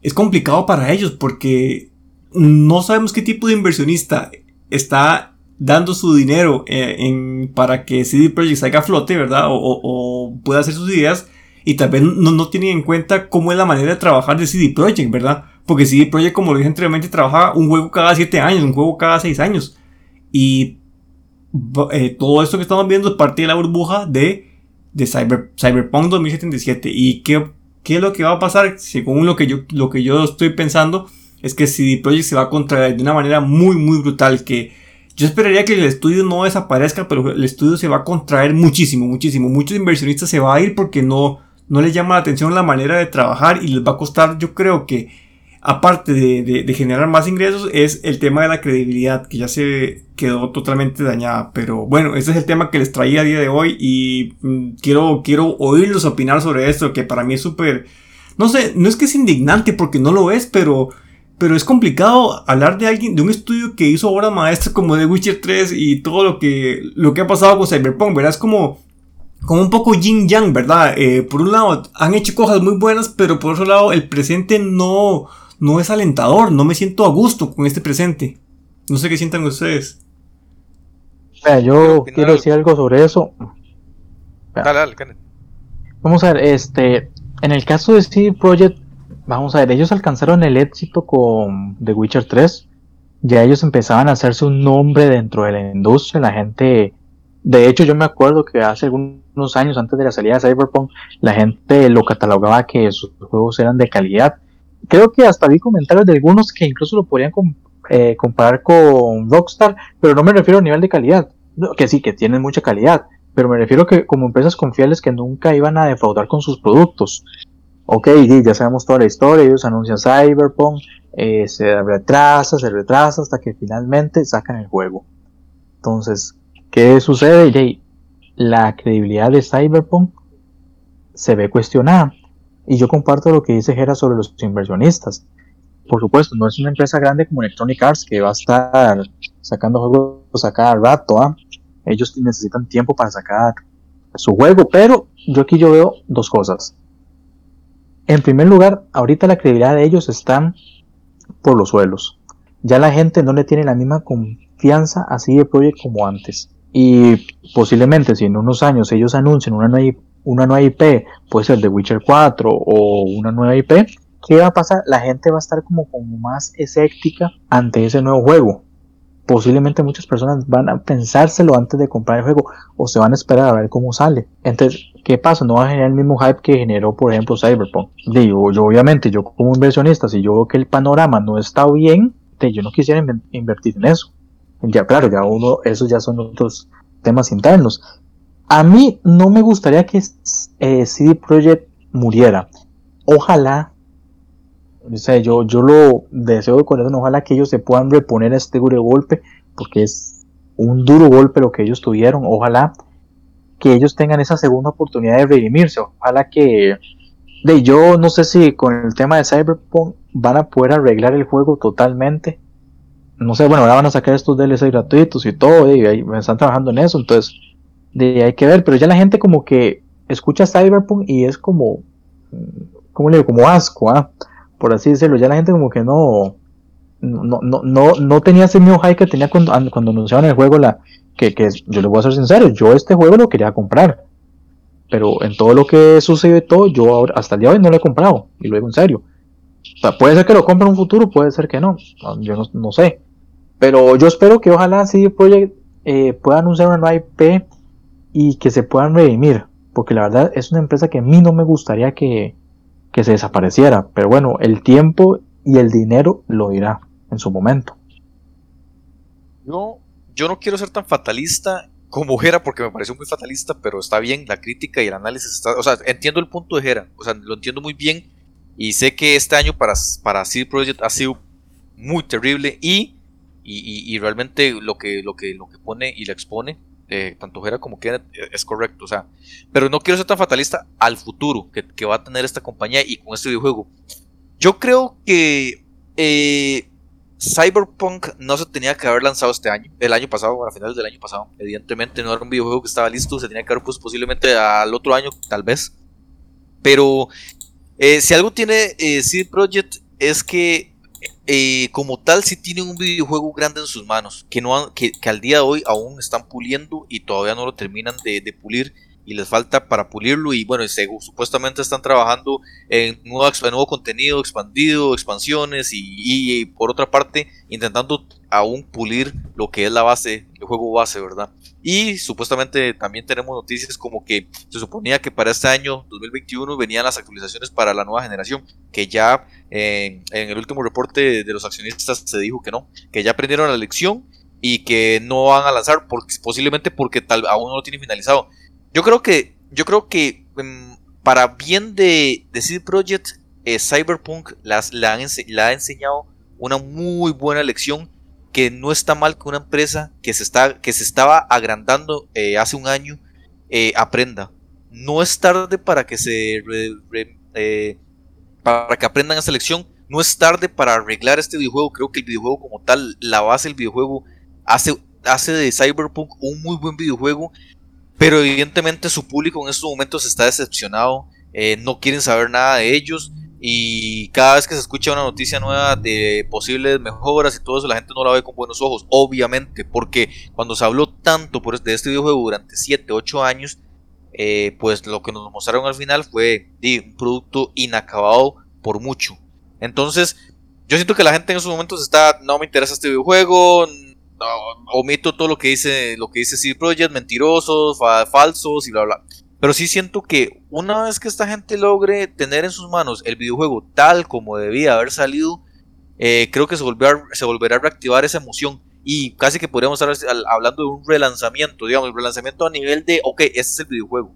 Es complicado para ellos porque no sabemos qué tipo de inversionista está dando su dinero eh, en, para que CD Projekt salga a flote, ¿verdad? O, o pueda hacer sus ideas y tal vez no, no tienen en cuenta cómo es la manera de trabajar de CD Projekt, ¿verdad? Porque CD Projekt, como lo dije anteriormente, trabaja un juego cada 7 años, un juego cada 6 años. Y eh, todo esto que estamos viendo es parte de la burbuja de, de Cyber, Cyberpunk 2077. ¿Y qué, qué, es lo que va a pasar? Según lo que, yo, lo que yo estoy pensando, es que CD Projekt se va a contraer de una manera muy, muy brutal. Que yo esperaría que el estudio no desaparezca, pero el estudio se va a contraer muchísimo, muchísimo. Muchos inversionistas se van a ir porque no no les llama la atención la manera de trabajar y les va a costar, yo creo que, aparte de, generar más ingresos, es el tema de la credibilidad, que ya se quedó totalmente dañada. Pero bueno, ese es el tema que les traía a día de hoy y mm, quiero, quiero oírlos opinar sobre esto, que para mí es súper... No sé, no es que es indignante porque no lo es, pero pero es complicado hablar de alguien, de un estudio que hizo obra maestra como The Witcher 3 y todo lo que, lo que ha pasado con Cyberpunk, ¿verdad? Es como, como un poco yin yang, ¿verdad? Eh, por un lado han hecho cosas muy buenas, pero por otro lado el presente no, no es alentador, no me siento a gusto con este presente. No sé qué sientan ustedes. yo quiero decir algo sobre eso. Dale, dale, Vamos a ver, este, en el caso de Steve Project, vamos a ver, ellos alcanzaron el éxito con The Witcher 3. Ya ellos empezaban a hacerse un nombre dentro de la industria, la gente de hecho, yo me acuerdo que hace algunos años antes de la salida de Cyberpunk, la gente lo catalogaba que sus juegos eran de calidad. Creo que hasta vi comentarios de algunos que incluso lo podrían eh, comparar con Rockstar, pero no me refiero a nivel de calidad. Que sí, que tienen mucha calidad, pero me refiero que como empresas confiables que nunca iban a defraudar con sus productos. Ok, ya sabemos toda la historia, ellos anuncian Cyberpunk, eh, se retrasa, se retrasa hasta que finalmente sacan el juego. Entonces, ¿Qué sucede, Jay? La credibilidad de Cyberpunk se ve cuestionada. Y yo comparto lo que dice Gera sobre los inversionistas. Por supuesto, no es una empresa grande como Electronic Arts que va a estar sacando juegos a cada rato. ¿ah? Ellos necesitan tiempo para sacar su juego, pero yo aquí yo veo dos cosas. En primer lugar, ahorita la credibilidad de ellos está por los suelos. Ya la gente no le tiene la misma confianza así de proyecto como antes. Y posiblemente si en unos años ellos anuncian una nueva, una nueva IP, puede ser The Witcher 4 o una nueva IP, ¿qué va a pasar? La gente va a estar como, como más escéptica ante ese nuevo juego. Posiblemente muchas personas van a pensárselo antes de comprar el juego o se van a esperar a ver cómo sale. Entonces, ¿qué pasa? No va a generar el mismo hype que generó, por ejemplo, Cyberpunk. Digo, yo obviamente, yo como inversionista, si yo veo que el panorama no está bien, yo no quisiera invertir en eso. Ya, claro, ya uno, esos ya son otros temas internos. A mí no me gustaría que eh, CD Projekt muriera. Ojalá, yo, yo lo deseo de corazón, ojalá que ellos se puedan reponer a este duro golpe, porque es un duro golpe lo que ellos tuvieron. Ojalá que ellos tengan esa segunda oportunidad de redimirse. Ojalá que, de yo no sé si con el tema de Cyberpunk van a poder arreglar el juego totalmente no sé, bueno, ahora van a sacar estos DLC gratuitos y todo, y ahí están trabajando en eso, entonces de, hay que ver, pero ya la gente como que escucha Cyberpunk y es como, ¿cómo le digo? Como asco, ¿ah? por así decirlo, ya la gente como que no, no, no, no, no tenía ese mismo hype que tenía cuando, cuando anunciaban el juego, la, que, que yo le voy a ser sincero, yo este juego lo quería comprar, pero en todo lo que sucedió y todo, yo hasta el día de hoy no lo he comprado, y lo digo en serio. Puede ser que lo compre en un futuro, puede ser que no, yo no, no sé. Pero yo espero que ojalá CD Projekt eh, pueda anunciar una nueva IP y que se puedan redimir. Porque la verdad es una empresa que a mí no me gustaría que, se desapareciera. Pero bueno, el tiempo y el dinero lo dirá en su momento. Yo, yo no quiero ser tan fatalista como Jera porque me pareció muy fatalista, pero está bien la crítica y el análisis. Está, o sea, entiendo el punto de Jera, o sea, lo entiendo muy bien y sé que este año para, para CD Projekt ha sido muy terrible y, y, realmente lo que, lo, que, lo que pone y le expone, eh, tanto Jera como Kenneth, eh, es correcto. O sea, pero no quiero ser tan fatalista al futuro que, que va a tener esta compañía y con este videojuego. Yo creo que eh, Cyberpunk no se tenía que haber lanzado este año, el año pasado, a finales del año pasado. Evidentemente no era un videojuego que estaba listo, se tenía que haber puesto posiblemente al otro año, tal vez. Pero eh, si algo tiene eh, CD Projekt es que eh, como tal sí tienen un videojuego grande en sus manos, que, no que, al día de hoy aún están puliendo y todavía no lo terminan de pulir y les falta para pulirlo y bueno, supuestamente están trabajando en nuevo, contenido expandido, expansiones y, por otra parte intentando aún pulir lo que es la base, el juego base, ¿verdad? Y supuestamente también tenemos noticias como que se suponía que para este año 2021 venían las actualizaciones para la nueva generación, que ya en el último reporte de los accionistas se dijo que no, que ya aprendieron la lección y que no van a lanzar posiblemente porque tal, aún no lo tienen finalizado. Yo creo que, yo creo que em, para bien de, de CD Projekt, eh, Cyberpunk las, la, ha enseñado una muy buena lección que no está mal que una empresa que se, está, que se estaba agrandando eh, hace un año eh, aprenda. No es tarde para que se para que aprendan esa lección. No es tarde para arreglar este videojuego. Creo que el videojuego como tal, la base del videojuego, hace, hace de Cyberpunk un muy buen videojuego pero evidentemente su público en estos momentos está decepcionado, eh, no quieren saber nada de ellos y cada vez que se escucha una noticia nueva de posibles mejoras y todo eso, la gente no la ve con buenos ojos, obviamente, porque cuando se habló tanto de este videojuego durante 7, 8 años, eh, pues lo que nos mostraron al final fue un producto inacabado por mucho. Entonces, yo siento que la gente en esos momentos está, no me interesa este videojuego, omito todo lo que dice lo que dice CD Projekt, mentirosos, falsos y bla bla. Pero sí siento que una vez que esta gente logre tener en sus manos el videojuego tal como debía haber salido, eh, creo que se, volverá, se volverá a reactivar esa emoción. Y casi que podríamos estar hablando de un relanzamiento, digamos, un relanzamiento a nivel de, ok, este es el videojuego.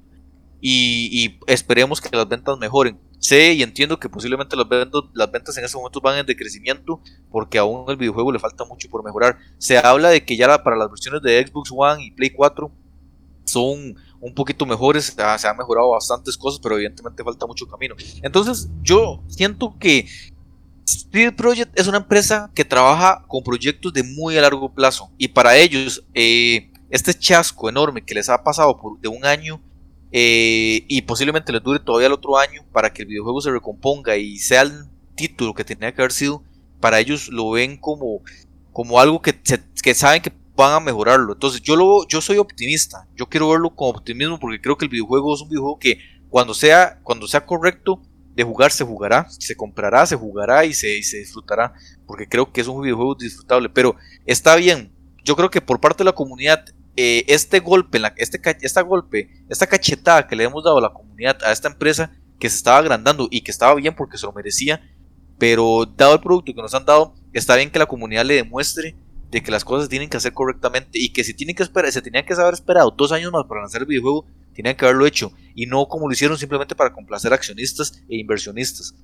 Y esperemos que las ventas mejoren. Sé y entiendo que posiblemente las ventas, las ventas en estos momentos van en decrecimiento porque aún el videojuego le falta mucho por mejorar. Se habla de que ya para las versiones de Xbox One y Play 4 son un poquito mejores, se han mejorado bastantes cosas, pero evidentemente falta mucho camino. Entonces yo siento que CD Projekt es una empresa que trabaja con proyectos de muy a largo plazo y para ellos eh, este chasco enorme que les ha pasado por, de un año eh, y posiblemente les dure todavía el otro año para que el videojuego se recomponga y sea el título que tenía que haber sido, para ellos lo ven como, como algo que, que saben que van a mejorarlo. Entonces yo, lo, yo soy optimista, yo quiero verlo con optimismo porque creo que el videojuego es un videojuego que cuando sea, cuando sea correcto de jugar se jugará, se comprará, se jugará y se, y se disfrutará, porque creo que es un videojuego disfrutable, pero está bien, yo creo que por parte de la comunidad eh, este golpe, este, esta golpe, esta cachetada que le hemos dado a la comunidad, a esta empresa que se estaba agrandando y que estaba bien porque se lo merecía, pero dado el producto que nos han dado, está bien que la comunidad le demuestre de que las cosas tienen que hacer correctamente y que si tienen que esperar, se tenían que haber esperado dos años más para lanzar el videojuego, tenían que haberlo hecho y no como lo hicieron simplemente para complacer accionistas e inversionistas.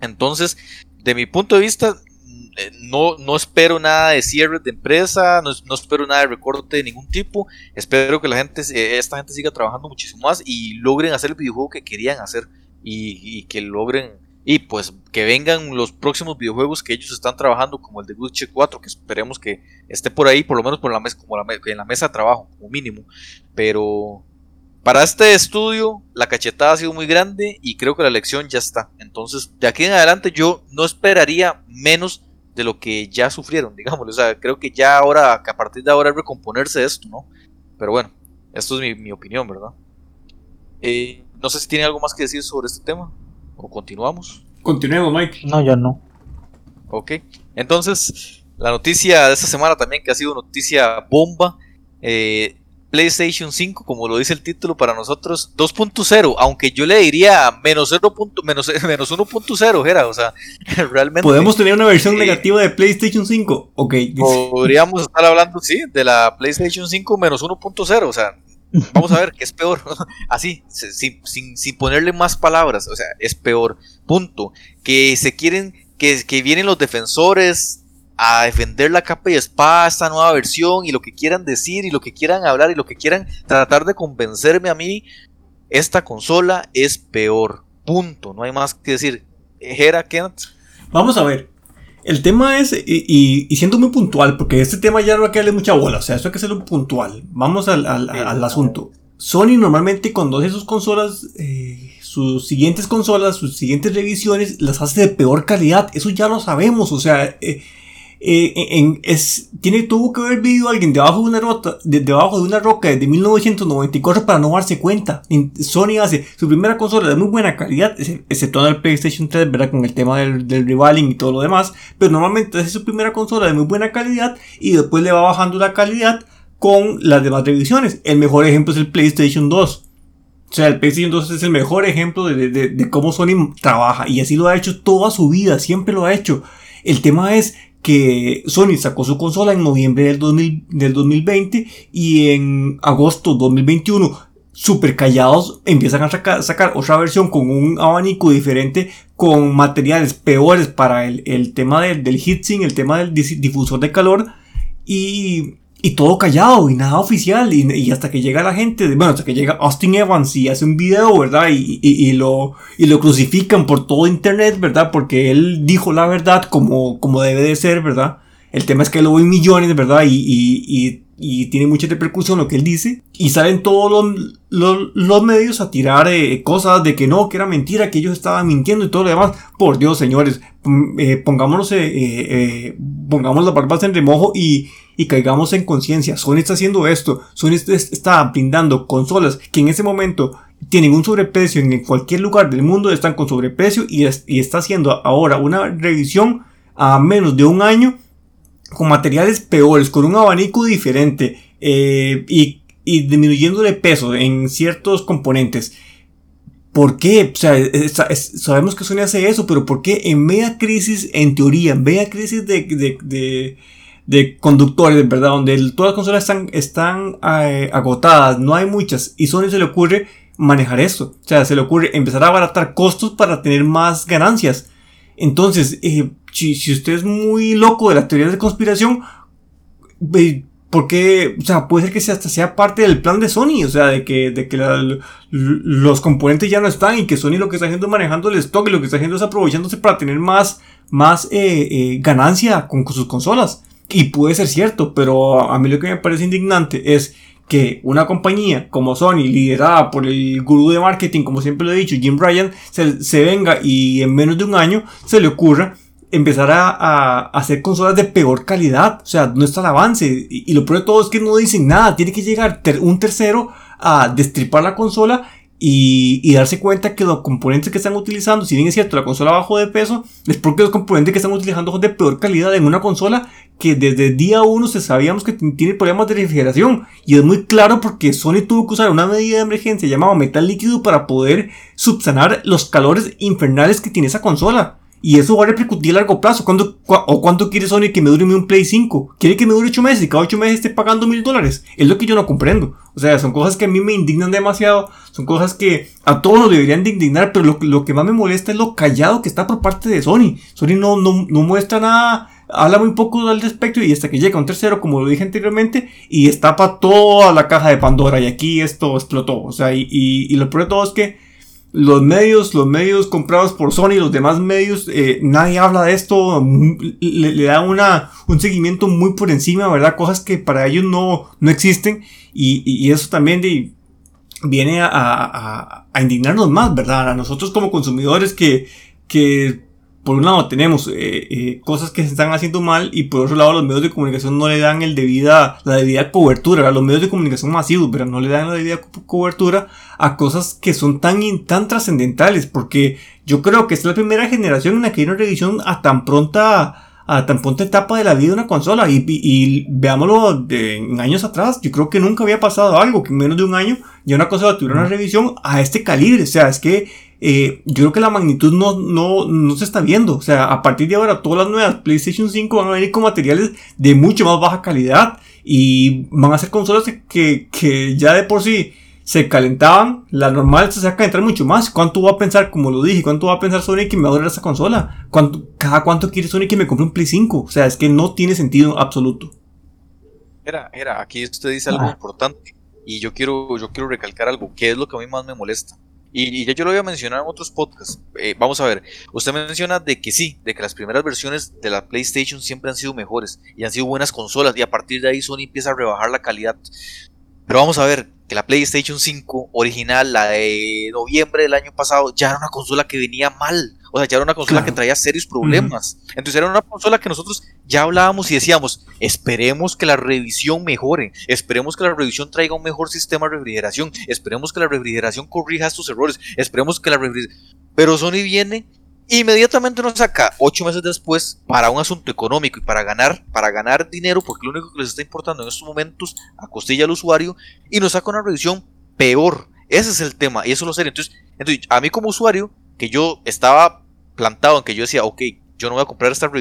Entonces, de mi punto de vista, no, no espero nada de cierre de empresa, no, espero nada de recorte de ningún tipo. Espero que la gente, eh, esta gente siga trabajando muchísimo más y logren hacer el videojuego que querían hacer y, que logren y pues que vengan los próximos videojuegos que ellos están trabajando como el de Witcher 4 que esperemos que esté por ahí por lo menos por la mesa como la, en la mesa de trabajo como mínimo pero para este estudio la cachetada ha sido muy grande y creo que la lección ya está entonces de aquí en adelante yo no esperaría menos de lo que ya sufrieron, digamos. O sea, creo que ya ahora, que a partir de ahora es recomponerse esto, ¿no? Pero bueno, esto es mi, opinión, ¿verdad? Eh, no sé si tiene algo más que decir sobre este tema. ¿O continuamos? Continuemos, Mike. No, yo no. Ok, entonces, la noticia de esta semana también, que ha sido noticia bomba. Eh, PlayStation 5, como lo dice el título para nosotros, 2.0, aunque yo le diría menos 0. menos, menos 1.0, era, o sea, realmente... ¿Podemos tener una versión negativa de PlayStation 5? Ok. Podríamos estar hablando, sí, de la PlayStation 5 menos 1.0, o sea, vamos a ver qué es peor, así, sin, sin, sin, ponerle más palabras, o sea, es peor, punto. Que se quieren, que, que vienen los defensores a defender la capa y espada esta nueva versión y lo que quieran decir y lo que quieran hablar y lo que quieran tratar de convencerme a mí, esta consola es peor. Punto. No hay más que decir. Kent. Vamos a ver. El tema es, y, siendo muy puntual, porque este tema ya no hay que darle mucha bola, o sea, esto hay que hacerlo puntual. Vamos al, asunto. Sony normalmente cuando hace sus consolas, eh, sus siguientes consolas, sus siguientes revisiones, las hace de peor calidad. Eso ya lo sabemos, o sea, eh, eh, en, es, tiene, tuvo que haber vivido alguien debajo de una, rota, de, debajo de una roca desde 1994 para no darse cuenta. Sony hace su primera consola de muy buena calidad, excepto el PlayStation 3, ¿verdad? Con el tema del, del rivaling y todo lo demás. Pero normalmente hace su primera consola de muy buena calidad y después le va bajando la calidad con las demás revisiones. El mejor ejemplo es el PlayStation 2. O sea, el PlayStation 2 es el mejor ejemplo de, de, de, cómo Sony trabaja. Y así lo ha hecho toda su vida, siempre lo ha hecho. El tema es que Sony sacó su consola en noviembre del, 2020 y en agosto 2021 super callados empiezan a sacar, otra versión con un abanico diferente con materiales peores para el, tema del, del heatsink, el tema del difusor de calor y y todo callado y nada oficial. Y, hasta que llega la gente, bueno, hasta que llega Austin Evans y hace un video, ¿verdad? Y, y, lo, y lo crucifican por todo internet, ¿verdad? Porque él dijo la verdad como, como debe de ser, ¿verdad? El tema es que lo ven millones, ¿verdad? Y, tiene mucha repercusión lo que él dice. Y salen todos los, los, medios a tirar eh, cosas de que no, que era mentira, que ellos estaban mintiendo y todo lo demás. Por Dios, señores, eh, pongámonos, eh, pongamos las barbas en remojo y y caigamos en conciencia. Sony está haciendo esto. Sony está brindando consolas que en ese momento tienen un sobreprecio en cualquier lugar del mundo, están con sobreprecio y, está haciendo ahora una revisión a menos de un año con materiales peores, con un abanico diferente eh, y, y disminuyéndole peso en ciertos componentes. ¿Por qué? O sea, sabemos que Sony hace eso, pero ¿por qué en media crisis, en teoría, en media crisis de de conductores, ¿verdad? Donde todas las consolas están, están eh, agotadas, no hay muchas, y Sony se le ocurre manejar esto. O sea, se le ocurre empezar a abaratar costos para tener más ganancias. Entonces, eh, si, usted es muy loco de las teorías de conspiración, porque, o sea, puede ser que sea, hasta sea parte del plan de Sony, o sea, de que, de que los componentes ya no están y que Sony lo que está haciendo es manejando el stock y lo que está haciendo es aprovechándose para tener más, más eh, ganancia con sus consolas. Y puede ser cierto, pero a mí lo que me parece indignante es que una compañía como Sony, liderada por el gurú de marketing, como siempre lo he dicho, Jim Ryan, se, venga y en menos de un año se le ocurra empezar a, hacer consolas de peor calidad. O sea, no está el avance. Y, lo peor de todo es que no dicen nada. Tiene que llegar un tercero a destripar la consola y, darse cuenta que los componentes que están utilizando, si bien es cierto, la consola bajo de peso, es porque los componentes que están utilizando son de peor calidad en una consola que desde el día 1 se sabíamos que tiene problemas de refrigeración. Y es muy claro porque Sony tuvo que usar una medida de emergencia llamada metal líquido para poder subsanar los calores infernales que tiene esa consola. Y eso va a repercutir a largo plazo. ¿Cuánto, ¿O cuánto quiere Sony que me dure un Play 5? ¿Quiere que me dure 8 meses y cada 8 meses esté pagando mil dólares? Es lo que yo no comprendo. O sea, son cosas que a mí me indignan demasiado. Son cosas que a todos nos deberían de indignar. Pero lo, que más me molesta es lo callado que está por parte de Sony. Sony no, no, no muestra nada. Habla muy poco al respecto y hasta que llega un tercero, como lo dije anteriormente, y destapa toda la caja de Pandora. Y aquí esto explotó. O sea, y, y, y lo peor de todo es que los medios, los medios comprados por Sony, los demás medios, eh, nadie habla de esto, le, da una, un seguimiento muy por encima, ¿verdad? Cosas que para ellos no, no existen y, y eso también viene a, a, a, indignarnos más, ¿verdad? A nosotros como consumidores que, que por un lado tenemos eh, eh, cosas que se están haciendo mal y por otro lado los medios de comunicación no le dan el debida, la debida cobertura, los medios de comunicación masivos, pero no le dan la debida cobertura a cosas que son tan, tan trascendentales, porque yo creo que es la primera generación en la que hay una revisión a tan pronta a tan pronta etapa de la vida de una consola. Y, y, veámoslo de, en años atrás, yo creo que nunca había pasado algo, que en menos de un año ya una consola tuviera una revisión a este calibre. O sea, es que eh, yo creo que la magnitud no, no, no se está viendo. O sea, a partir de ahora todas las nuevas PlayStation 5 van a venir con materiales de mucho más baja calidad y van a ser consolas que, que ya de por sí se calentaban, la normal se va a calentar mucho más. ¿Cuánto va a pensar, como lo dije, cuánto va a pensar Sony que me va a durar esa consola? ¿Cuánto, ¿Cada cuánto quiere Sony que me compre un Play 5? O sea, es que no tiene sentido absoluto. Era, era, aquí usted dice algo ah. importante y yo quiero, yo quiero recalcar algo, que es lo que a mí más me molesta. Y, ya yo lo voy a mencionar en otros podcasts. Eh, vamos a ver, usted menciona de que sí, de que las primeras versiones de la PlayStation siempre han sido mejores y han sido buenas consolas y a partir de ahí Sony empieza a rebajar la calidad. Pero vamos a ver, que la PlayStation 5 original, la de noviembre del año pasado, ya era una consola que venía mal. O sea, ya era una consola que traía serios problemas. Entonces era una consola que nosotros ya hablábamos y decíamos, esperemos que la revisión mejore, esperemos que la revisión traiga un mejor sistema de refrigeración, esperemos que la refrigeración corrija estos errores, esperemos que la refrigeración... Pero Sony viene Inmediatamente nos saca ocho meses después para un asunto económico y para ganar, para ganar dinero, porque lo único que les está importando en estos momentos acostilla al usuario, y nos saca una revisión peor. Ese es el tema, y eso lo sé. Entonces, entonces, a mí como usuario, que yo estaba plantado en que yo decía, ok, yo no voy a comprar esta,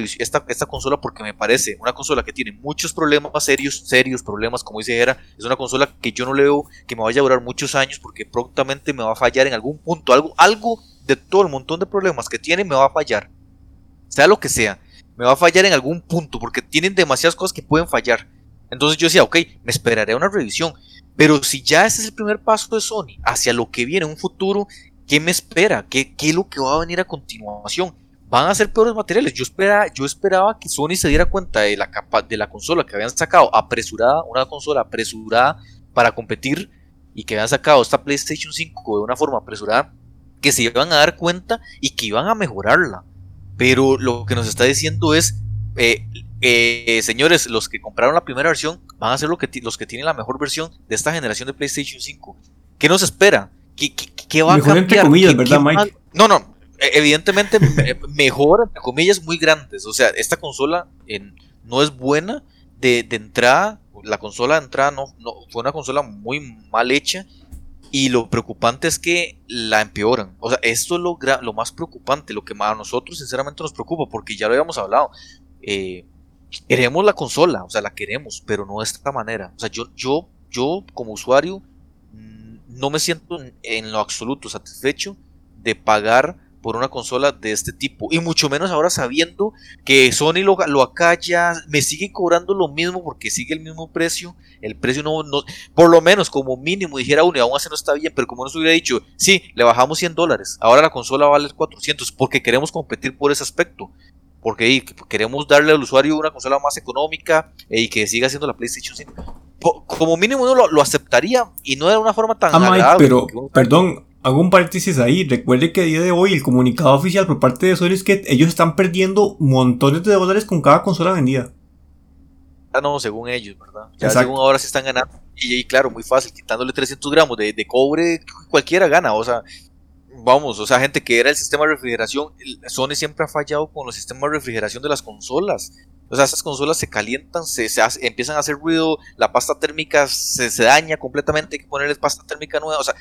esta, consola porque me parece una consola que tiene muchos problemas serios, serios problemas, como dice Era, es una consola que yo no le veo que me vaya a durar muchos años porque prontamente me va a fallar en algún punto, algo, algo de todo el montón de problemas que tiene me va a fallar. Sea lo que sea, me va a fallar en algún punto porque tienen demasiadas cosas que pueden fallar. Entonces yo decía, ok, me esperaré una revisión. Pero si ya ese es el primer paso de Sony hacia lo que viene en un futuro, ¿qué me espera? ¿Qué, qué es lo que va a venir a continuación? Van a ser peores materiales. Yo, espera, yo esperaba que Sony se diera cuenta de la, capa, de la consola que habían sacado apresurada, una consola apresurada para competir y que habían sacado esta PlayStation 5 de una forma apresurada que se iban a dar cuenta y que iban a mejorarla. Pero lo que nos está diciendo es, eh, eh, señores, los que compraron la primera versión van a ser lo que los que tienen la mejor versión de esta generación de PlayStation 5. ¿Qué nos espera? ¿Qué, qué, va a cambiar? entre comillas, ¿verdad, Mike? No, no, e, evidentemente mejor, entre comillas, muy grandes. O sea, esta consola no es buena de, de entrada. La consola de entrada no, no, fue una consola muy mal hecha y lo preocupante es que la empeoran. O sea, esto es lo, lo más preocupante, lo que a nosotros sinceramente nos preocupa, porque ya lo habíamos hablado. Eh, queremos la consola, o sea, la queremos, pero no de esta manera. O sea, yo, yo, yo como usuario no me siento en lo absoluto satisfecho de pagar por una consola de este tipo. Y mucho menos ahora sabiendo que Sony lo, lo acalla, me sigue cobrando lo mismo porque sigue el mismo precio. El precio no, no por lo menos como mínimo dijera uno, y aún así no está bien, pero como nos hubiera dicho, sí, le bajamos 100 dólares, ahora la consola vale 400 porque queremos competir por ese aspecto. Porque queremos darle al usuario una consola más económica eh, y que siga siendo la PlayStation 5. Como mínimo uno lo, aceptaría y no de una forma tan ah, pero, perdón, hago un paréntesis ahí. Recuerde que a día de hoy el comunicado oficial por parte de Sony es que ellos están perdiendo montones de dólares con cada consola vendida. Ah, no, según ellos, ¿verdad? Ya según ahora se están ganando. Y, claro, muy fácil, quitándole 300 gramos de, de, cobre, cualquiera gana. O sea, vamos, o sea, gente que era el sistema de refrigeración. Sony siempre ha fallado con los sistemas de refrigeración de las consolas. O sea, esas consolas se calientan, se, se empiezan a hacer ruido, la pasta térmica se, se, daña completamente, hay que ponerles pasta térmica nueva. O sea,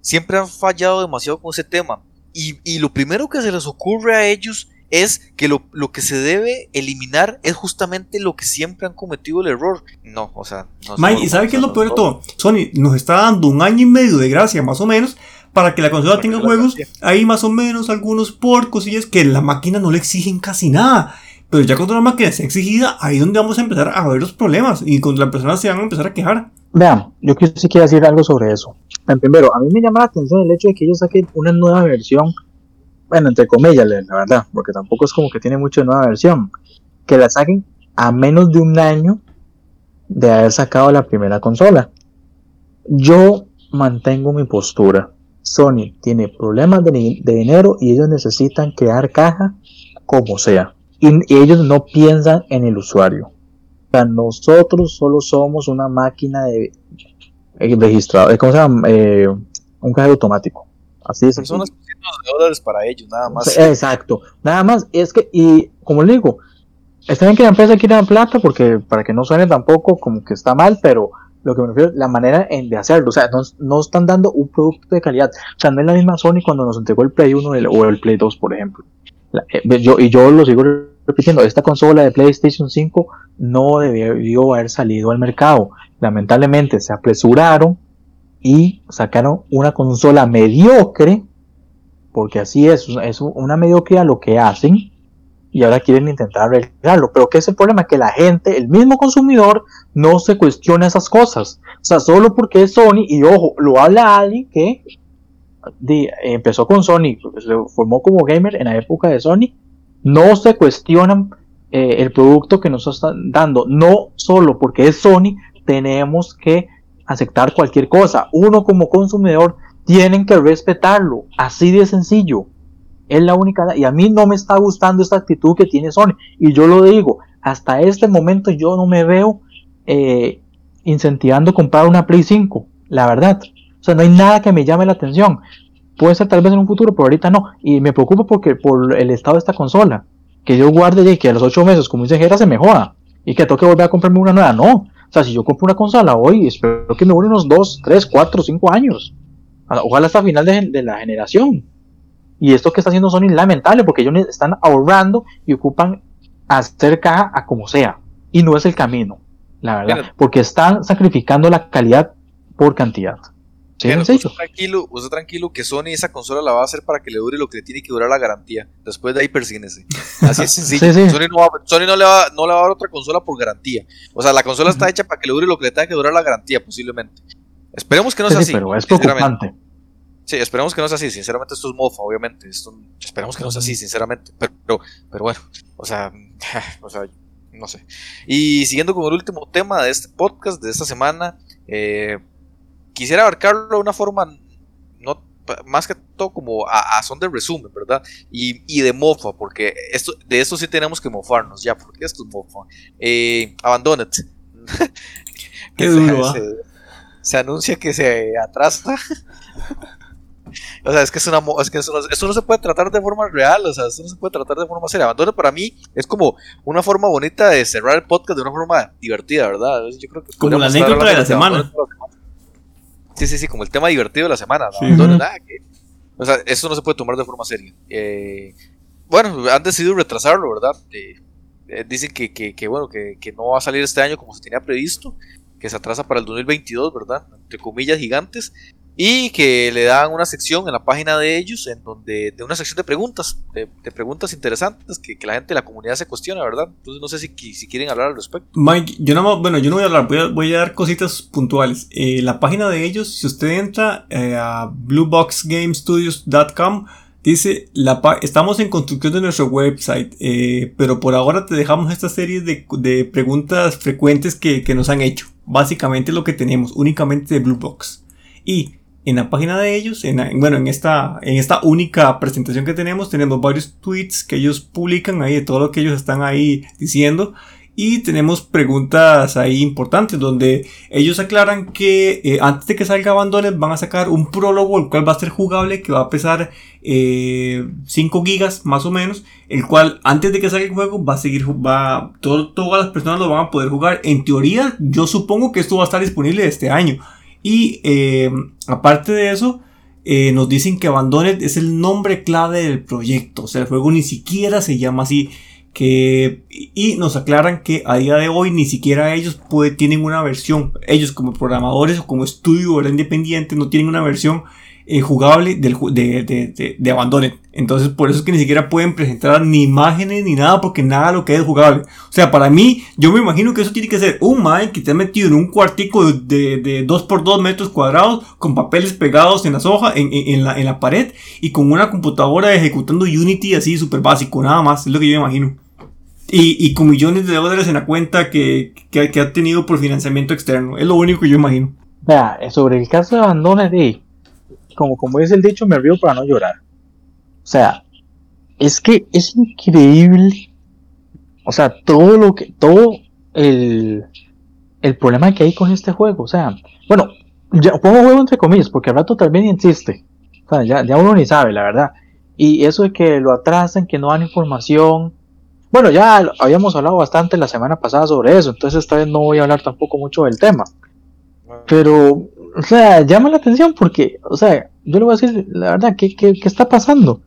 siempre han fallado demasiado con ese tema. Y, lo primero que se les ocurre a ellos es que lo, que se debe eliminar es justamente lo que siempre han cometido el error. No, o sea... No Mike, ¿y sabe qué es lo peor de todo? Sony nos está dando un año y medio de gracia, más o menos, para que la consola tenga juegos ahí más o menos, algunos por cosillas que la máquina no le exigen casi nada. Pero ya cuando la máquina sea exigida, ahí es donde vamos a empezar a ver los problemas y cuando las personas se van a empezar a quejar. Vean, yo sí quiero decir algo sobre eso. Primero, a mí me llama la atención el hecho de que ellos saquen una nueva versión, bueno, entre comillas, la verdad, porque tampoco es como que tiene mucha nueva versión, que la saquen a menos de un año de haber sacado la primera consola. Yo mantengo mi postura. Sony tiene problemas de, dinero y ellos necesitan crear caja como sea. Y, ellos no piensan en el usuario. O sea, nosotros solo somos una máquina de, eh, registrado, ¿cómo se llama? Eh, un cajero automático. Así es. Son los dólares para ellos, nada más. Exacto, nada más. Es que, y como le digo, está bien que la empresa quiera plata, porque para que no suene tampoco como que está mal, pero lo que me refiero es la manera en de hacerlo. O sea, no, no, están dando un producto de calidad. O sea, no es la misma Sony cuando nos entregó el Play 1 o el Play 2, por ejemplo. Eh, yo, y yo lo sigo repitiendo, esta consola de PlayStation 5 no debió haber salido al mercado. Lamentablemente se apresuraron y sacaron una consola mediocre, porque así es, es una mediocridad lo que hacen, y ahora quieren intentar arreglarlo. Pero ¿qué es el problema? Que la gente, el mismo consumidor, no se cuestiona esas cosas. O sea, solo porque es Sony, y ojo, lo habla alguien que empezó con Sony, se formó como gamer en la época de Sony, no se cuestionan eh, el producto que nos están dando. No solo porque es Sony, tenemos que aceptar cualquier cosa. Uno como consumidor tienen que respetarlo, así de sencillo. Es la única, y a mí no me está gustando esta actitud que tiene Sony. Y yo lo digo, hasta este momento yo no me veo eh, incentivando comprar una Play 5, la verdad. O sea, no hay nada que me llame la atención. Puede ser tal vez en un futuro, pero ahorita no. Y me preocupa porque por el estado de esta consola. Que yo guarde y que a los 8 meses, como dice Jera, se me joda. Y que tengo que volver a comprarme una nueva. No. O sea, si yo compro una consola hoy, espero que me dure unos 2, 3, 4, 5 años. Ojalá hasta final de, la generación. Y esto que está haciendo Sony es lamentable porque ellos están ahorrando y ocupan hacer caja a como sea. Y no es el camino, la verdad. Porque están sacrificando la calidad por cantidad. Sí, usted tranquilo, usted tranquilo que Sony esa consola la va a hacer para que le dure lo que le tiene que durar la garantía. Después de ahí persíguense. Así es sencillo. Sony, no, le va, no le va a dar otra consola por garantía. O sea, la consola está hecha para que le dure lo que le tenga que durar la garantía, posiblemente. Esperemos que no sea así. Pero es preocupante. Sí, esperemos que no sea así. Sinceramente, esto es mofa, obviamente. Esto, esperemos que no sea así, sinceramente. Pero, pero, bueno, o sea, o sea, no sé. Y siguiendo con el último tema de este podcast, de esta semana, eh quisiera abarcarlo de una forma no más que todo como a, son de resumen, ¿verdad? Y, de mofa, porque esto, de esto sí tenemos que mofarnos ya, porque esto es mofa. Eh, Abandoned. Qué duro, ¿ah? se, anuncia que se atrasa. o sea, es que, es una, es que eso, no, se puede tratar de forma real, o sea, eso no se puede tratar de forma seria. Abandoned para mí es como una forma bonita de cerrar el podcast de una forma divertida, ¿verdad? Yo creo que como la anécdota de la semana. Sí, sí, sí, como el tema divertido de la semana. o sea, eso no se puede tomar de forma seria. Eh, bueno, han decidido retrasarlo, ¿verdad? Eh, eh, dicen que, que, bueno, que, que, no va a salir este año como se tenía previsto, que se atrasa para el 2022, ¿verdad? Entre comillas gigantes y que le dan una sección en la página de ellos, en donde, de una sección de preguntas, de, preguntas interesantes que, la gente la comunidad se cuestiona, ¿verdad? Entonces no sé si, si quieren hablar al respecto. Mike, yo no, bueno, yo no voy a hablar, voy a, dar cositas puntuales. Eh, la página de ellos, si usted entra eh, a blueboxgamestudios.com, dice, la estamos en construcción de nuestro website, eh, pero por ahora te dejamos esta serie de, de preguntas frecuentes que, que nos han hecho. Básicamente lo que tenemos, únicamente de Bluebox. Y en la página de ellos, en, bueno, en esta, en esta única presentación que tenemos, tenemos varios tweets que ellos publican ahí de todo lo que ellos están ahí diciendo. Y tenemos preguntas ahí importantes donde ellos aclaran que eh, antes de que salga Abandones van a sacar un prólogo el cual va a ser jugable que va a pesar 5 eh, gigas más o menos el cual antes de que salga el juego va a seguir va todas las personas lo van a poder jugar en teoría yo supongo que esto va a estar disponible este año y eh, aparte de eso, eh, nos dicen que Abandoned es el nombre clave del proyecto. O sea, el juego ni siquiera se llama así. Que, y nos aclaran que a día de hoy ni siquiera ellos tienen una versión. Ellos como programadores o como estudio independiente no tienen una versión eh, jugable del, de, de, de, Abandoned. Entonces, por eso es que ni siquiera pueden presentar ni imágenes ni nada, porque nada lo que es jugable. O sea, para mí, yo me imagino que eso tiene que ser un Mike que ha metido en un cuartico de, de 2x2 metros cuadrados, con papeles pegados en las hojas, en, en, la, en la pared, y con una computadora ejecutando Unity así súper básico, nada más, es lo que yo me imagino. Y, y, con millones de dólares en la cuenta que, que, que, ha tenido por financiamiento externo. Es lo único que yo imagino. Vea, sobre el caso de Abandoned, como, como dice el dicho, me río para no llorar. O sea, es que es increíble. O sea, todo lo que, todo el, el problema que hay con este juego. O sea, bueno, ya pongo juego entre comillas, porque al rato también insiste. O sea, ya, ya uno ni sabe, la verdad. Y eso de que lo atrasan, que no dan información. bueno, ya habíamos hablado bastante la semana pasada sobre eso, entonces esta vez no voy a hablar tampoco mucho del tema. Pero, o sea, llama la atención porque, o sea, yo le voy a decir la verdad, ¿qué, qué, qué está pasando?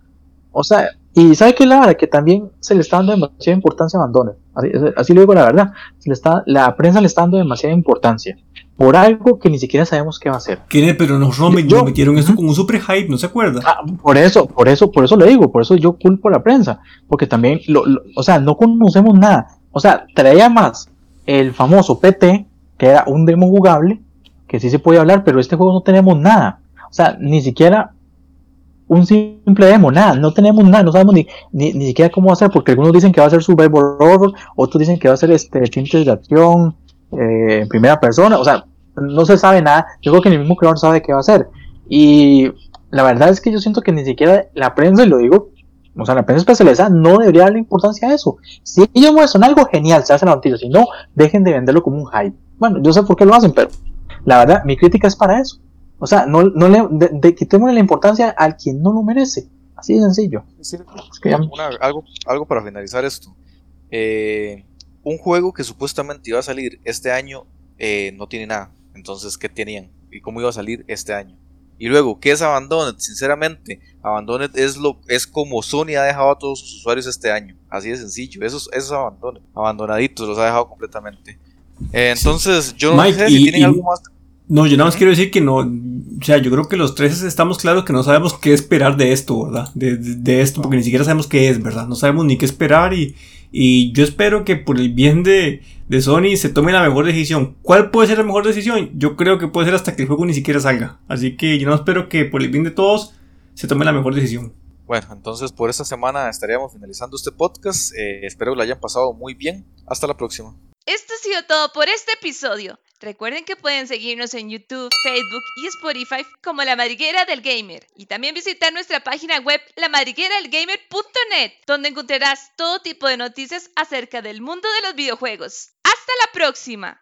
O sea, y ¿sabe qué es la verdad? Que también se le está dando demasiada importancia a Abandones. Así, así lo digo la verdad. Se le está, la prensa le está dando demasiada importancia. Por algo que ni siquiera sabemos qué va a hacer. ¿Quién Pero nos yo, metieron eso como un super hype, ¿no se acuerda? Ah, por eso, por eso, por eso le digo, por eso yo culpo a la prensa. Porque también, lo, o sea, no conocemos nada. O sea, traía más el famoso PT, que era un demo jugable, que sí se puede hablar, pero este juego no tenemos nada. O sea, ni siquiera un simple demo, nada, no tenemos nada, no sabemos ni, ni, siquiera cómo va a ser, porque algunos dicen que va a ser Survivor Horror, otros dicen que va a ser este tintes de acción eh, en primera persona, o sea, no se sabe nada, yo creo que ni el mismo creador sabe qué va a ser. Y la verdad es que yo siento que ni siquiera la prensa, y lo digo, o sea, la prensa especializada no debería darle importancia a eso. Si ellos muestran algo genial, se hace la noticia, si no, dejen de venderlo como un hype. Bueno, yo sé por qué lo hacen, pero la verdad, mi crítica es para eso. O sea, no, no le de, quitémosle la importancia al quien no lo merece. Así de sencillo. algo, algo para finalizar esto. Eh, un juego que supuestamente iba a salir este año eh, no tiene nada. Entonces, ¿qué tenían? ¿Y cómo iba a salir este año? Y luego, ¿qué es Abandoned? Sinceramente, Abandoned es, lo, es como Sony ha dejado a todos sus usuarios este año. Así de sencillo. Eso, es Abandoned. Abandonaditos, los ha dejado completamente. Eh, entonces, yo no sé si tienen algo más no, yo nada más quiero decir que no, o sea, yo creo que los tres estamos claros que no sabemos qué esperar de esto, ¿verdad? De, esto, porque ni siquiera sabemos qué es, ¿verdad? No sabemos ni qué esperar y, y yo espero que por el bien de, de Sony se tome la mejor decisión. ¿Cuál puede ser la mejor decisión? Yo creo que puede ser hasta que el juego ni siquiera salga. Así que yo no espero que por el bien de todos se tome la mejor decisión. Bueno, entonces por esta semana estaríamos finalizando este podcast. Eh, espero que lo hayan pasado muy bien. Hasta la próxima. Esto ha sido todo por este episodio. Recuerden que pueden seguirnos en YouTube, Facebook y Spotify como La Madriguera del Gamer y también visitar nuestra página web lamadrigueradelgamer.net donde encontrarás todo tipo de noticias acerca del mundo de los videojuegos. ¡Hasta la próxima!